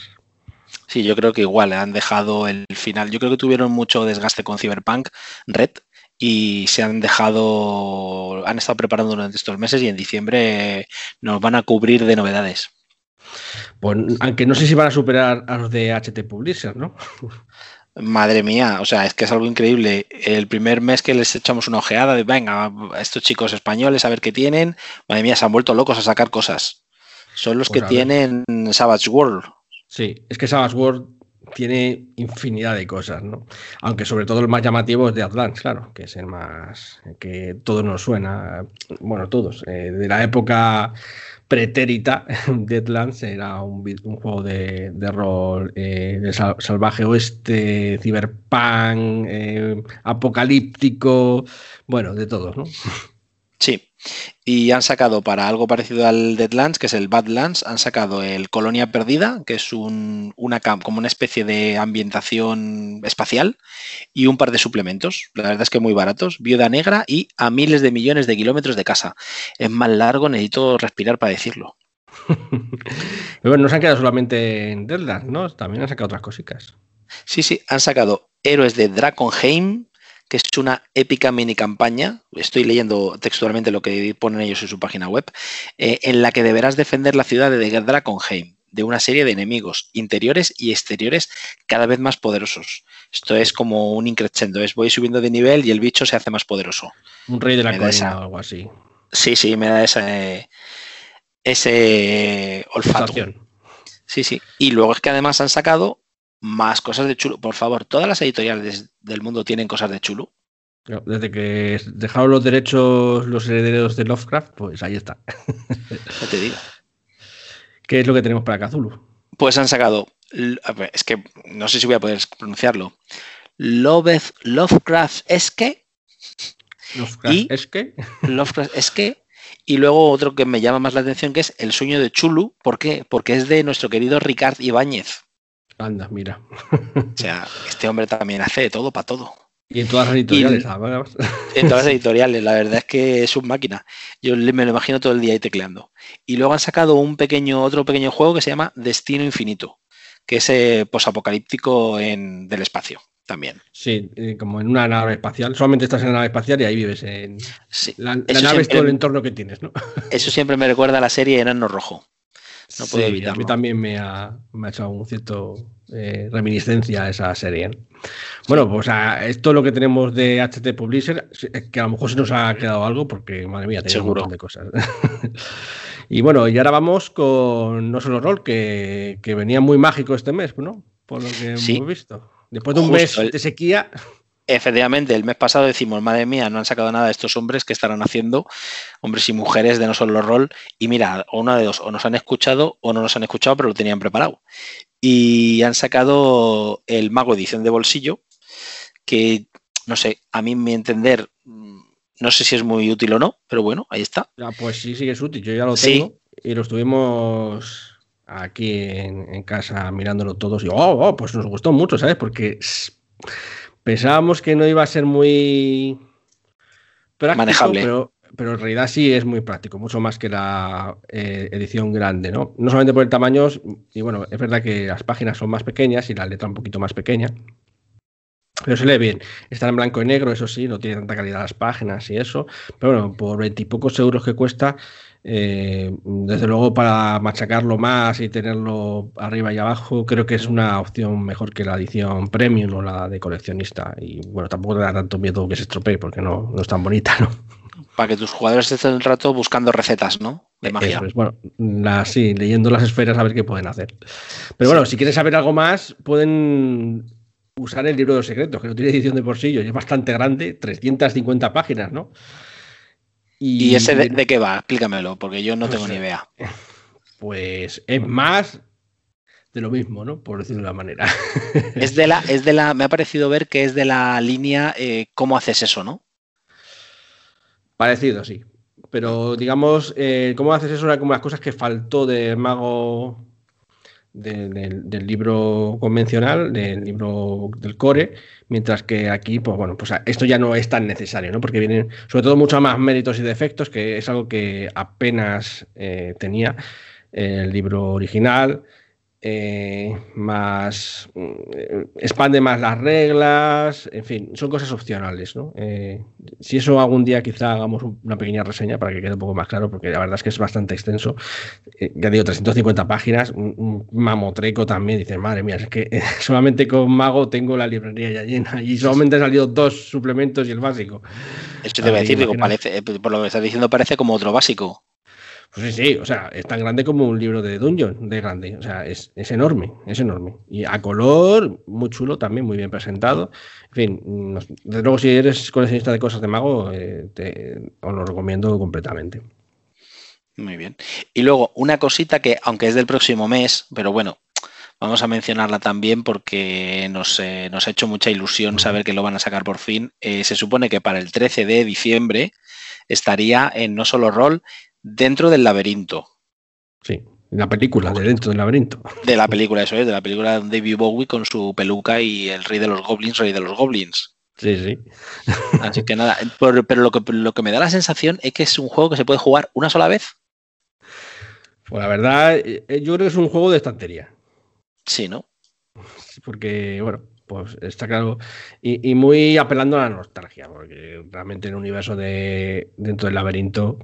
Sí, yo creo que igual han dejado el final. Yo creo que tuvieron mucho desgaste con Cyberpunk Red y se han dejado, han estado preparando durante estos meses y en diciembre nos van a cubrir de novedades. Pues, aunque no sé si van a superar a los de HT Publisher, ¿no? Madre mía, o sea, es que es algo increíble. El primer mes que les echamos una ojeada de, venga, estos chicos españoles a ver qué tienen, madre mía, se han vuelto locos a sacar cosas. Son los pues que tienen Savage World. Sí, es que Savage World tiene infinidad de cosas, ¿no? Aunque sobre todo el más llamativo es de claro, que es el más que todo nos suena, bueno, todos, eh, de la época pretérita, Deadlands era un, juego de, rol eh, de salvaje oeste, ciberpunk, eh, apocalíptico, bueno, de todo, ¿no? Sí, y han sacado para algo parecido al Deadlands, que es el Badlands, han sacado el Colonia Perdida, que es un, una como una especie de ambientación espacial, y un par de suplementos. La verdad es que muy baratos. Viuda Negra y a miles de millones de kilómetros de casa. Es más largo, necesito respirar para decirlo. bueno, no se han quedado solamente en Deadlands, ¿no? También han sacado otras cositas. Sí, sí, han sacado Héroes de Draconheim, que es una épica mini campaña, estoy leyendo textualmente lo que ponen ellos en su página web, eh, en la que deberás defender la ciudad de Draconheim de una serie de enemigos interiores y exteriores cada vez más poderosos. Esto es como un increchendo, es voy subiendo de nivel y el bicho se hace más poderoso. Un rey de la colina o algo así. Sí, sí, me da ese, ese olfato. Sí, sí. Y luego es que además han sacado más cosas de chulo. Por favor, todas las editoriales del mundo tienen cosas de chulo. Desde que dejaron los derechos los herederos de Lovecraft, pues ahí está. No te digo. ¿Qué es lo que tenemos para Cthulhu? Pues han sacado, es que no sé si voy a poder pronunciarlo. Lovecraft es que. Lovecraft es que. Lovecraft es que. Y luego otro que me llama más la atención que es El sueño de Chulu. ¿Por qué? Porque es de nuestro querido Ricard Ibáñez. Anda, mira. O sea, este hombre también hace de todo para todo. Y en todas las editoriales, En todas las editoriales, la verdad es que es un máquina. Yo me lo imagino todo el día ahí tecleando. Y luego han sacado un pequeño, otro pequeño juego que se llama Destino Infinito, que es eh, posapocalíptico en, del espacio también. Sí, eh, como en una nave espacial. Solamente estás en la nave espacial y ahí vives en. La, nave es todo el entorno que tienes, ¿no? Eso siempre me recuerda a la serie Enano Rojo. No puedo sí, A mí también me ha, me ha hecho un cierto eh, reminiscencia a esa serie. Bueno, pues esto es lo que tenemos de HT Publisher, que a lo mejor se nos ha quedado algo porque, madre mía, tenemos un montón de cosas. Y bueno, y ahora vamos con No Solo Rol, que, que venía muy mágico este mes, ¿no? Por lo que hemos visto. Después de un mes de sequía. Efectivamente, el mes pasado decimos, madre mía, no han sacado nada de estos hombres que estarán haciendo, hombres y mujeres de no solo rol. Y mira, una de dos, o nos han escuchado o no nos han escuchado, pero lo tenían preparado. Y han sacado el Mago Edición de Bolsillo, que, no sé, a mí mi entender, mm, no sé si es muy útil o no, pero bueno, ahí está. Ya, pues sí, sí es útil, yo ya lo tengo. Y lo estuvimos aquí en, casa mirándolo todos y, oh, oh, pues nos gustó mucho, ¿sabes? Porque Pensábamos que no iba a ser muy práctico, manejable. Pero, pero en realidad sí es muy práctico, mucho más que la eh, edición grande, ¿no? No solamente por el tamaño, y bueno, es verdad que las páginas son más pequeñas y la letra un poquito más pequeña. Pero se lee bien. Está en blanco y negro, eso sí, no tiene tanta calidad las páginas y eso. Pero bueno, por veintipocos euros que cuesta, eh, desde luego para machacarlo más y tenerlo arriba y abajo, creo que es una opción mejor que la edición premium o la de coleccionista. Y bueno, tampoco te da tanto miedo que se estropee porque no, no es tan bonita, ¿no? Para que tus jugadores estén el rato buscando recetas, ¿no? De magia. bueno, sí, leyendo las esferas a ver qué pueden hacer. Pero bueno, si quieres saber algo más, pueden usar el libro de los secretos, que no tiene edición de bolsillo y es bastante grande, 350 páginas, ¿no? ¿Y, ese de, qué va? Explícamelo, porque yo no tengo ni idea. Pues es más de lo mismo, ¿no? Por decirlo de una manera. Es de la, es de la, me ha parecido ver que es de la línea eh, cómo haces eso, ¿no? Parecido, sí. Pero digamos, eh, cómo haces eso era como las cosas que faltó de Mago del libro convencional, del libro del core, mientras que aquí, pues bueno, pues esto ya no es tan necesario, ¿no? Porque vienen sobre todo mucho más méritos y defectos, que es algo que apenas eh, tenía el libro original. Eh, más mm, expande más las reglas, en fin, son cosas opcionales, ¿no? Eh, si eso algún día quizá hagamos una pequeña reseña para que quede un poco más claro, porque la verdad es que es bastante extenso. Eh, ya digo, 350 páginas, un, mamotreco también, dices, madre mía, es que solamente con Mago tengo la librería ya llena y solamente han salido dos suplementos y el básico. Esto te voy a decir, digo, parece, por lo que estás diciendo parece como otro básico. Pues sí, sí, o sea, es tan grande como un libro de Dungeon, de grande. O sea, es, enorme, es enorme. Y a color, muy chulo también, muy bien presentado. En fin, desde luego, si eres coleccionista de cosas de mago, eh, te, os lo recomiendo completamente. Muy bien. Y luego, una cosita que, aunque es del próximo mes, pero bueno, vamos a mencionarla también porque nos, eh, nos ha hecho mucha ilusión saber que lo van a sacar por fin. Eh, se supone que para el 13 de diciembre estaría en No Solo Roll dentro del laberinto. Sí, la película de dentro del laberinto. De la película, eso es, de la película de David Bowie con su peluca y el rey de los goblins, rey de los goblins. Sí, sí. Así que nada, pero lo que, lo que me da la sensación es que es un juego que se puede jugar una sola vez. Pues la verdad, eh, yo creo que es un juego de estantería. Sí, ¿no? Porque, bueno, pues está claro. Y, y, muy apelando a la nostalgia, porque realmente el universo de dentro del laberinto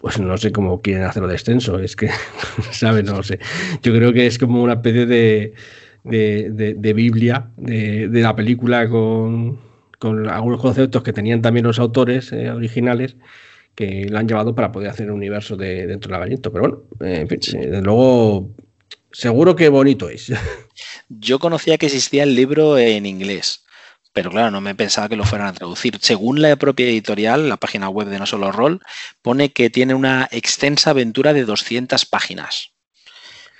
pues no sé cómo quieren hacerlo de extenso, es que, ¿sabes? No sé. Yo creo que es como una especie de, de, Biblia de, la película con, algunos conceptos que tenían también los autores eh, originales que lo han llevado para poder hacer un universo de, dentro del laberinto. Pero bueno, eh, en fin, desde luego, seguro que bonito es. Yo conocía que existía el libro en inglés pero claro, no me pensaba que lo fueran a traducir. Según la propia editorial, la página web de No Solo Roll, pone que tiene una extensa aventura de 200 páginas.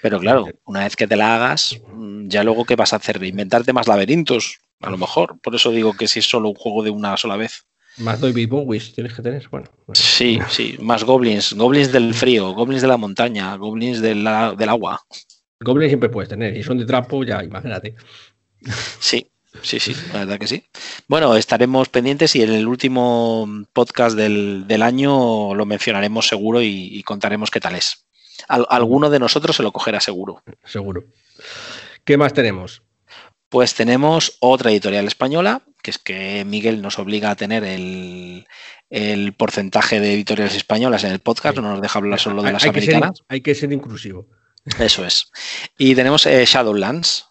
Pero claro, una vez que te la hagas, ya luego qué vas a hacer, inventarte más laberintos, a lo mejor. Por eso digo que si es solo un juego de una sola vez. Más Doy Bowies tienes que tener, bueno, Sí, sí, más goblins, goblins del frío, goblins de la montaña, goblins del, del agua. Goblins siempre puedes tener, y son de trapo, ya imagínate. Sí, Sí, sí, la verdad que sí. Bueno, estaremos pendientes y en el último podcast del, año lo mencionaremos seguro y, contaremos qué tal es. alguno de nosotros se lo cogerá seguro. Seguro. ¿Qué más tenemos? Pues tenemos otra editorial española, que es que Miguel nos obliga a tener el, porcentaje de editoriales españolas en el podcast, no nos deja hablar solo de las americanas. hay que ser inclusivo. Eso es. Y tenemos eh, Shadowlands,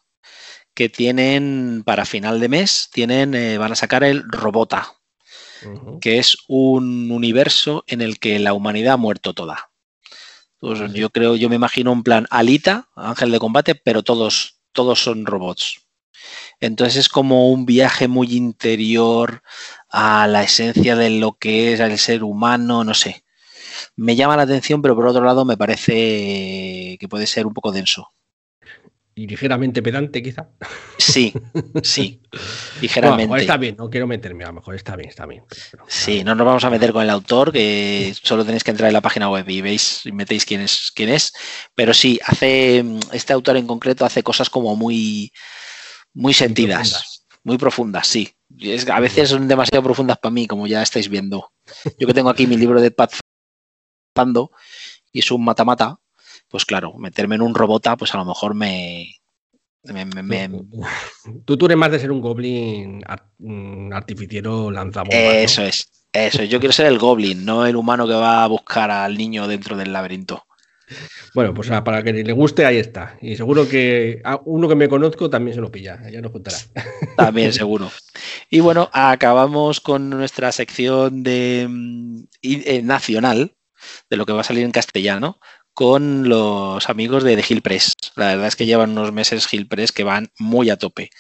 que tienen para final de mes, tienen, eh, van a sacar el Robota, que es un universo en el que la humanidad ha muerto toda. Pues yo creo, yo me imagino un plan Alita, Ángel de combate, pero todos, todos son robots. Entonces es como un viaje muy interior a la esencia de lo que es el ser humano, no sé. Me llama la atención, pero por otro lado me parece que puede ser un poco denso y ligeramente pedante, quizá. Sí, sí, ligeramente. está bien, no quiero meterme, a lo mejor está bien, está bien. sí, no nos vamos a meter con el autor, que solo tenéis que entrar en la página web y veis y metéis quién es, quién es. Pero sí, hace este autor en concreto hace cosas como muy, muy sentidas, muy profundas, sí. Es, a veces son demasiado profundas para mí, como ya estáis viendo. Yo que tengo aquí mi libro de Pat Pando y es un mata-mata, pues claro, meterme en un robota, pues a lo mejor me... Tú, tú eres más de ser un goblin artificiero lanzabombas. Eso es, eso Yo quiero ser el goblin, no el humano que va a buscar al niño dentro del laberinto. Bueno, pues para que le guste, ahí está. Y seguro que uno que me conozco también se lo pilla, ya nos contará. También, seguro. Y bueno, acabamos con nuestra sección de mm, eh, nacional, de lo que va a salir en castellano, con los amigos de, Hill Press. La verdad es que llevan unos meses Hill Press que van muy a tope.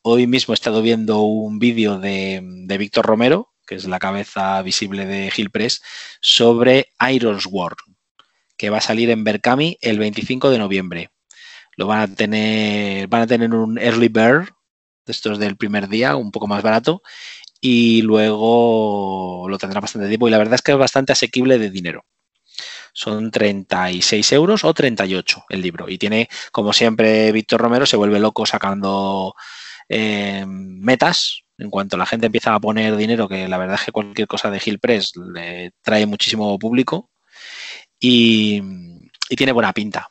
Hoy mismo he estado viendo un vídeo de, Víctor Romero, que es la cabeza visible de Hill Press, sobre Iron Sword, que va a salir en Berkami el 25 de noviembre. Lo van a tener, van a tener un early bird, de estos del primer día, un poco más barato, y luego lo tendrá bastante tiempo. Y la verdad es que es bastante asequible de dinero son 36 euros o 38 el libro. Y tiene, como siempre, Víctor Romero se vuelve loco sacando eh, metas. En cuanto la gente empieza a poner dinero, que la verdad es que cualquier cosa de Gil Press le trae muchísimo público y, tiene buena pinta.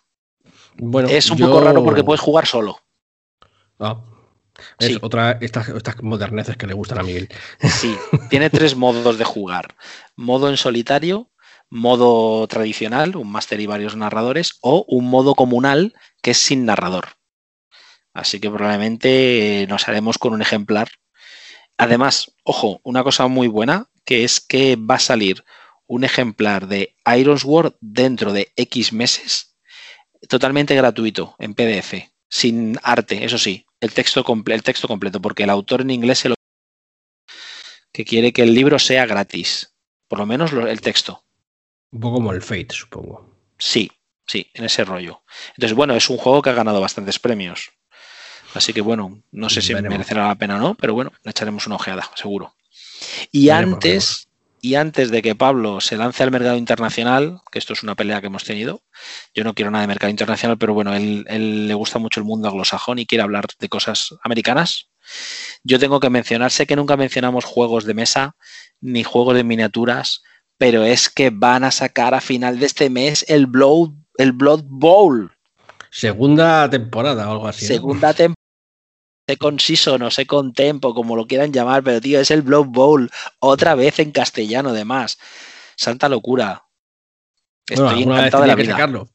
Bueno, es un poco raro porque puedes jugar solo. Ah, es otra estas, estas moderneces que le gustan a Miguel. Sí, tiene tres modos de jugar. Modo en solitario, modo tradicional, un máster y varios narradores, o un modo comunal que es sin narrador. Así que probablemente nos haremos con un ejemplar. Además, ojo, una cosa muy buena, que es que va a salir un ejemplar de Ironsword dentro de X meses, totalmente gratuito, en PDF, sin arte, eso sí, el texto, el texto completo, porque el autor en inglés se lo que quiere que el libro sea gratis, por lo menos el texto. Un poco como el Fate, supongo. Sí, sí, en ese rollo. Entonces, bueno, es un juego que ha ganado bastantes premios. Así que bueno, no sé si merecerá la pena o no, pero bueno, le echaremos una ojeada, seguro. Y antes, y antes de que Pablo se lance al mercado internacional, que esto es una pelea que hemos tenido, yo no quiero nada de mercado internacional, pero bueno, él, él le gusta mucho el mundo anglosajón y quiere hablar de cosas americanas. Yo tengo que mencionar, sé que nunca mencionamos juegos de mesa ni juegos de miniaturas, pero es que van a sacar a final de este mes el Blood, el Blood Bowl. Segunda temporada o algo así. Segunda temporada. Second Season o Second Tempo, como lo quieran llamar, pero tío, es el Blood Bowl. Otra vez en castellano, además. Santa locura. Estoy encantado de la vida.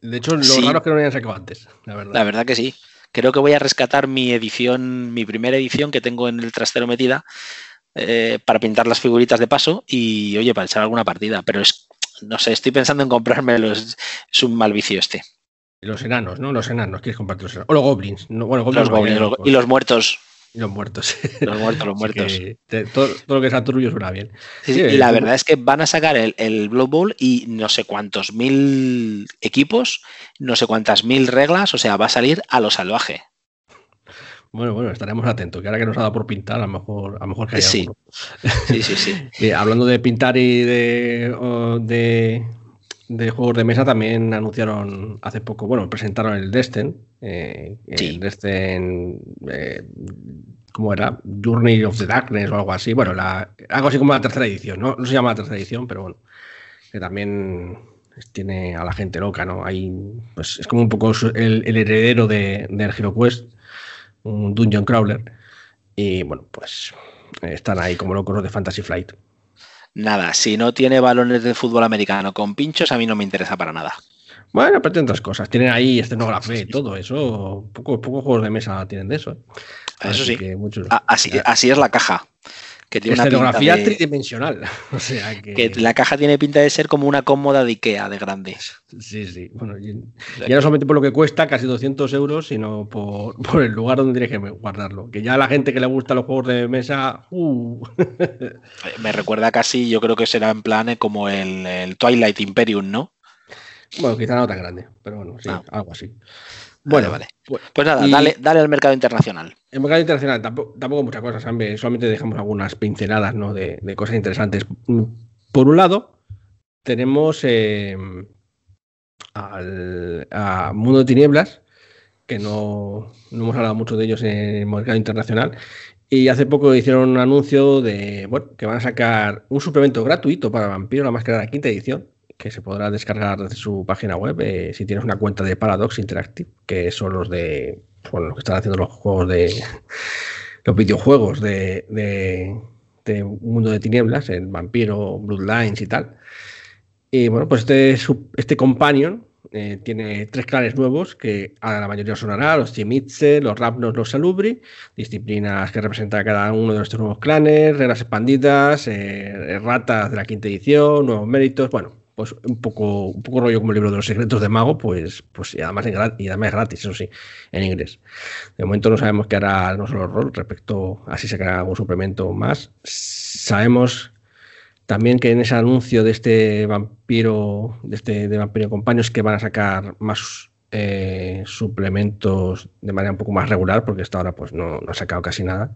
De hecho, lo raro es que no lo hayan sacado antes, la verdad. La verdad que sí. Creo que voy a rescatar mi edición, mi primera edición que tengo en el trastero metida, eh, para pintar las figuritas de paso y, oye, para echar alguna partida. Pero es, no sé, estoy pensando en comprármelo. Es, un mal vicio este. Los enanos, ¿no? Los enanos, quieres comprarte los enanos. O los goblins. bueno, los goblins y los muertos. Y los muertos. Los muertos, los muertos. todo, lo que es Aturullo suena bien. y la verdad es que van a sacar el, el Blood Bowl y no sé cuántos mil equipos, no sé cuántas mil reglas, o sea, va a salir a lo salvaje. Bueno, bueno, estaremos atentos, que ahora que nos ha dado por pintar, a lo mejor, a lo mejor que haya sí. sí, sí, sí. hablando de pintar y de, de, juegos de mesa, también anunciaron hace poco, bueno, presentaron el Destin, eh, el Destin, eh, ¿cómo era? Journey of the Darkness o algo así, bueno, la, algo así como la tercera edición, ¿no? No se llama la tercera edición, pero bueno, que también tiene a la gente loca, ¿no? Hay, pues es como un poco el, heredero de, de Hero Quest un dungeon crawler. Y bueno, pues están ahí como locos de Fantasy Flight. Nada, si no tiene balones de fútbol americano con pinchos, a mí no me interesa para nada. Bueno, pero tienen otras cosas. Tienen ahí escenografía y todo eso. Pocos juegos de mesa tienen de eso. ¿eh? Eso sí. así, así, es la caja. Que tiene una Escenografía pinta de- tridimensional. O sea que. que la caja tiene pinta de ser como una cómoda de Ikea de grande. Sí, sí. Bueno, y- ya no solamente por lo que cuesta, casi 200 euros, sino por, por el lugar donde tienes que guardarlo. Que ya a la gente que le gustan los juegos de mesa. uh, Me recuerda casi, yo creo que será en plan eh, como el, el Twilight Imperium, ¿no? bueno, quizá no tan grande, pero bueno, sí, Ah. algo así. Bueno, vale. pues, Pues nada, Y- dale, dale al mercado internacional. En mercado internacional tampoco, tampoco muchas cosas, solamente dejamos algunas pinceladas ¿no? de, de cosas interesantes. Por un lado, tenemos eh, al a Mundo de Tinieblas, que no, no hemos hablado mucho de ellos en el mercado internacional, y hace poco hicieron un anuncio de bueno, que van a sacar un suplemento gratuito para Vampiro la Máscara de la quinta edición, que se podrá descargar desde su página web eh, si tienes una cuenta de Paradox Interactive, que son los de bueno, los que están haciendo los juegos de los videojuegos de, de, de Mundo de Tinieblas, el Vampiro, Bloodlines y tal. Y bueno, pues este, este Companion eh, tiene tres clanes nuevos que a la mayoría sonará, los Chimitze, los Rapnos, los Salubri, disciplinas que representan cada uno de estos nuevos clanes, reglas expandidas, eh, ratas de la quinta edición, nuevos méritos, bueno, pues un poco, un poco rollo como el libro de los secretos de Mago, pues, pues y además, en gra- y además gratis, eso sí, en inglés. De momento no sabemos qué hará no solo rol respecto a si sacará algún suplemento más. Sabemos también que en ese anuncio de este vampiro, de este de vampiro compañeros que van a sacar más eh, suplementos de manera un poco más regular, porque hasta ahora pues no, no ha sacado casi nada.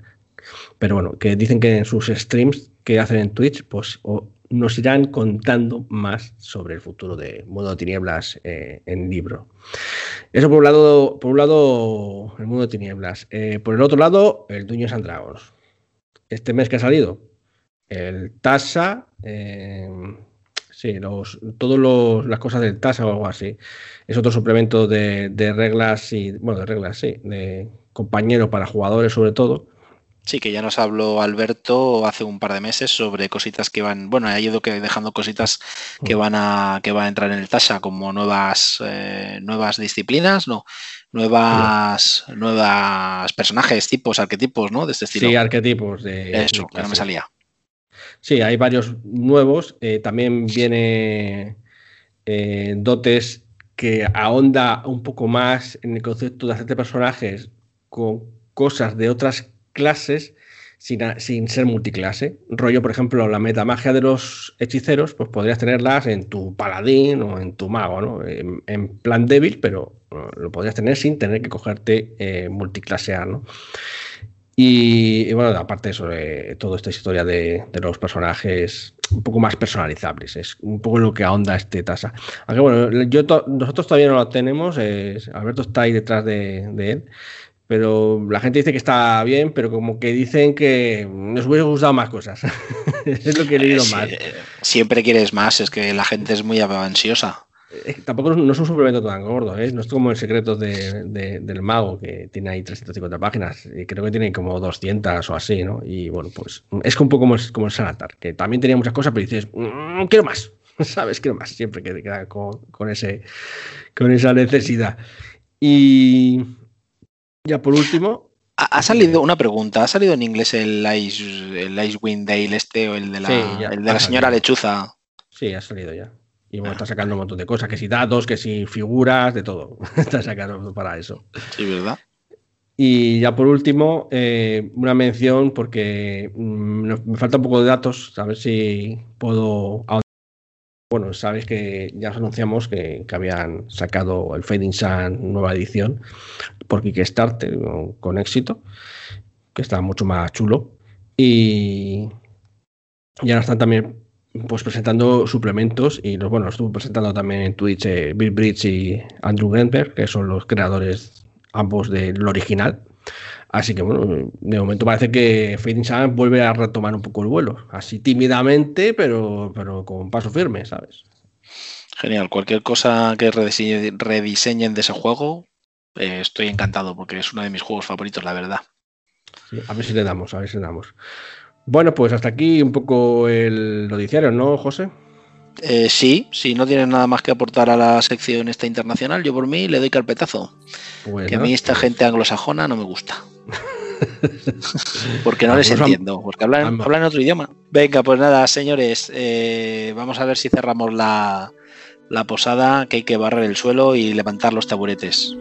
Pero bueno, que dicen que en sus streams que hacen en Twitch, pues nos irán contando más sobre el futuro de Mundo de Tinieblas eh, en libro. Eso por un lado, por un lado el Mundo de Tinieblas. Eh, por el otro lado, el Dungeons and Dragons. Este mes que ha salido, el Tasa, eh, sí, los, todas las cosas del Tasa o algo así. Es otro suplemento de, de reglas y, bueno, de reglas, sí, de compañero para jugadores sobre todo. Sí, que ya nos habló Alberto hace un par de meses sobre cositas que van, bueno, ha ido que dejando cositas que van a que van a entrar en el Tasha como nuevas eh, nuevas disciplinas, no, nuevas nuevas personajes, tipos, arquetipos, ¿no? De este estilo. Sí, arquetipos de. Eso, que no me salía. Sí, hay varios nuevos. eh, también viene eh, dotes que ahonda un poco más en el concepto de hacerte personajes con cosas de otras clases sin, sin ser multiclase. Rollo, por ejemplo, la metamagia de los hechiceros, pues podrías tenerlas en tu paladín o en tu mago, ¿no? En, plan débil, pero lo podrías tener sin tener que cogerte eh, multiclasear, ¿no? Y, bueno, aparte de eso, eh, toda esta historia de, de los personajes un poco más personalizables, es un poco lo que ahonda este tasa. Aunque bueno, yo to- nosotros todavía no lo tenemos, Alberto está ahí detrás de, de él, pero la gente dice que está bien, pero como que dicen que nos hubiera gustado más cosas. es lo que he leído Eh, sí, más. eh, siempre quieres más, es que la gente es muy ansiosa. Eh, Tampoco no es un suplemento tan gordo, ¿eh? no es como el secreto de- de- del mago, que tiene ahí 350 páginas, y creo que tiene como 200 o así, ¿no? Y bueno, pues es un poco como como el Sanatar, que también tenía muchas cosas, pero dices, "Mm, quiero más, ¿sabes? Quiero más, siempre que te queda con, con ese, con esa necesidad. Y ya por último, Ha, ha salido una pregunta, ¿ha salido en inglés el Ice, el Icewind Dale este o el de la, Sí, ya, el de la señora salido. lechuza? sí, ha salido ya. Y bueno, está sacando un montón de cosas, que si datos, que si figuras, de todo. está sacando para eso. Sí, ¿verdad? Y ya por último, eh, una mención porque mm, me falta un poco de datos, a ver si puedo... Bueno, sabéis que ya os anunciamos que, habían sacado el Fading Sun nueva edición por Kickstarter con, éxito, que está mucho más chulo. Y, y ahora están también pues presentando suplementos y los bueno, estuvo presentando también en Twitch eh, Bill Bridge y Andrew Greenberg, que son los creadores ambos del original. Así que bueno, de momento parece que Fading Sun vuelve a retomar un poco el vuelo, así tímidamente, pero, pero con paso firme, ¿sabes? Genial. Cualquier cosa que redise- rediseñen de ese juego, eh, estoy encantado porque es uno de mis juegos favoritos, la verdad. Sí, a ver si le damos, a ver si le damos. Bueno, pues hasta aquí un poco el noticiario, ¿no, José? Eh, sí, si no tienes nada más que aportar a la sección esta internacional, yo por mí le doy carpetazo. Que a mí esta gente anglosajona no me gusta. porque no les entiendo, porque hablan, hablan otro idioma. Venga, pues nada, señores, eh, vamos a ver si cerramos la, la posada, que hay que barrer el suelo y levantar los taburetes.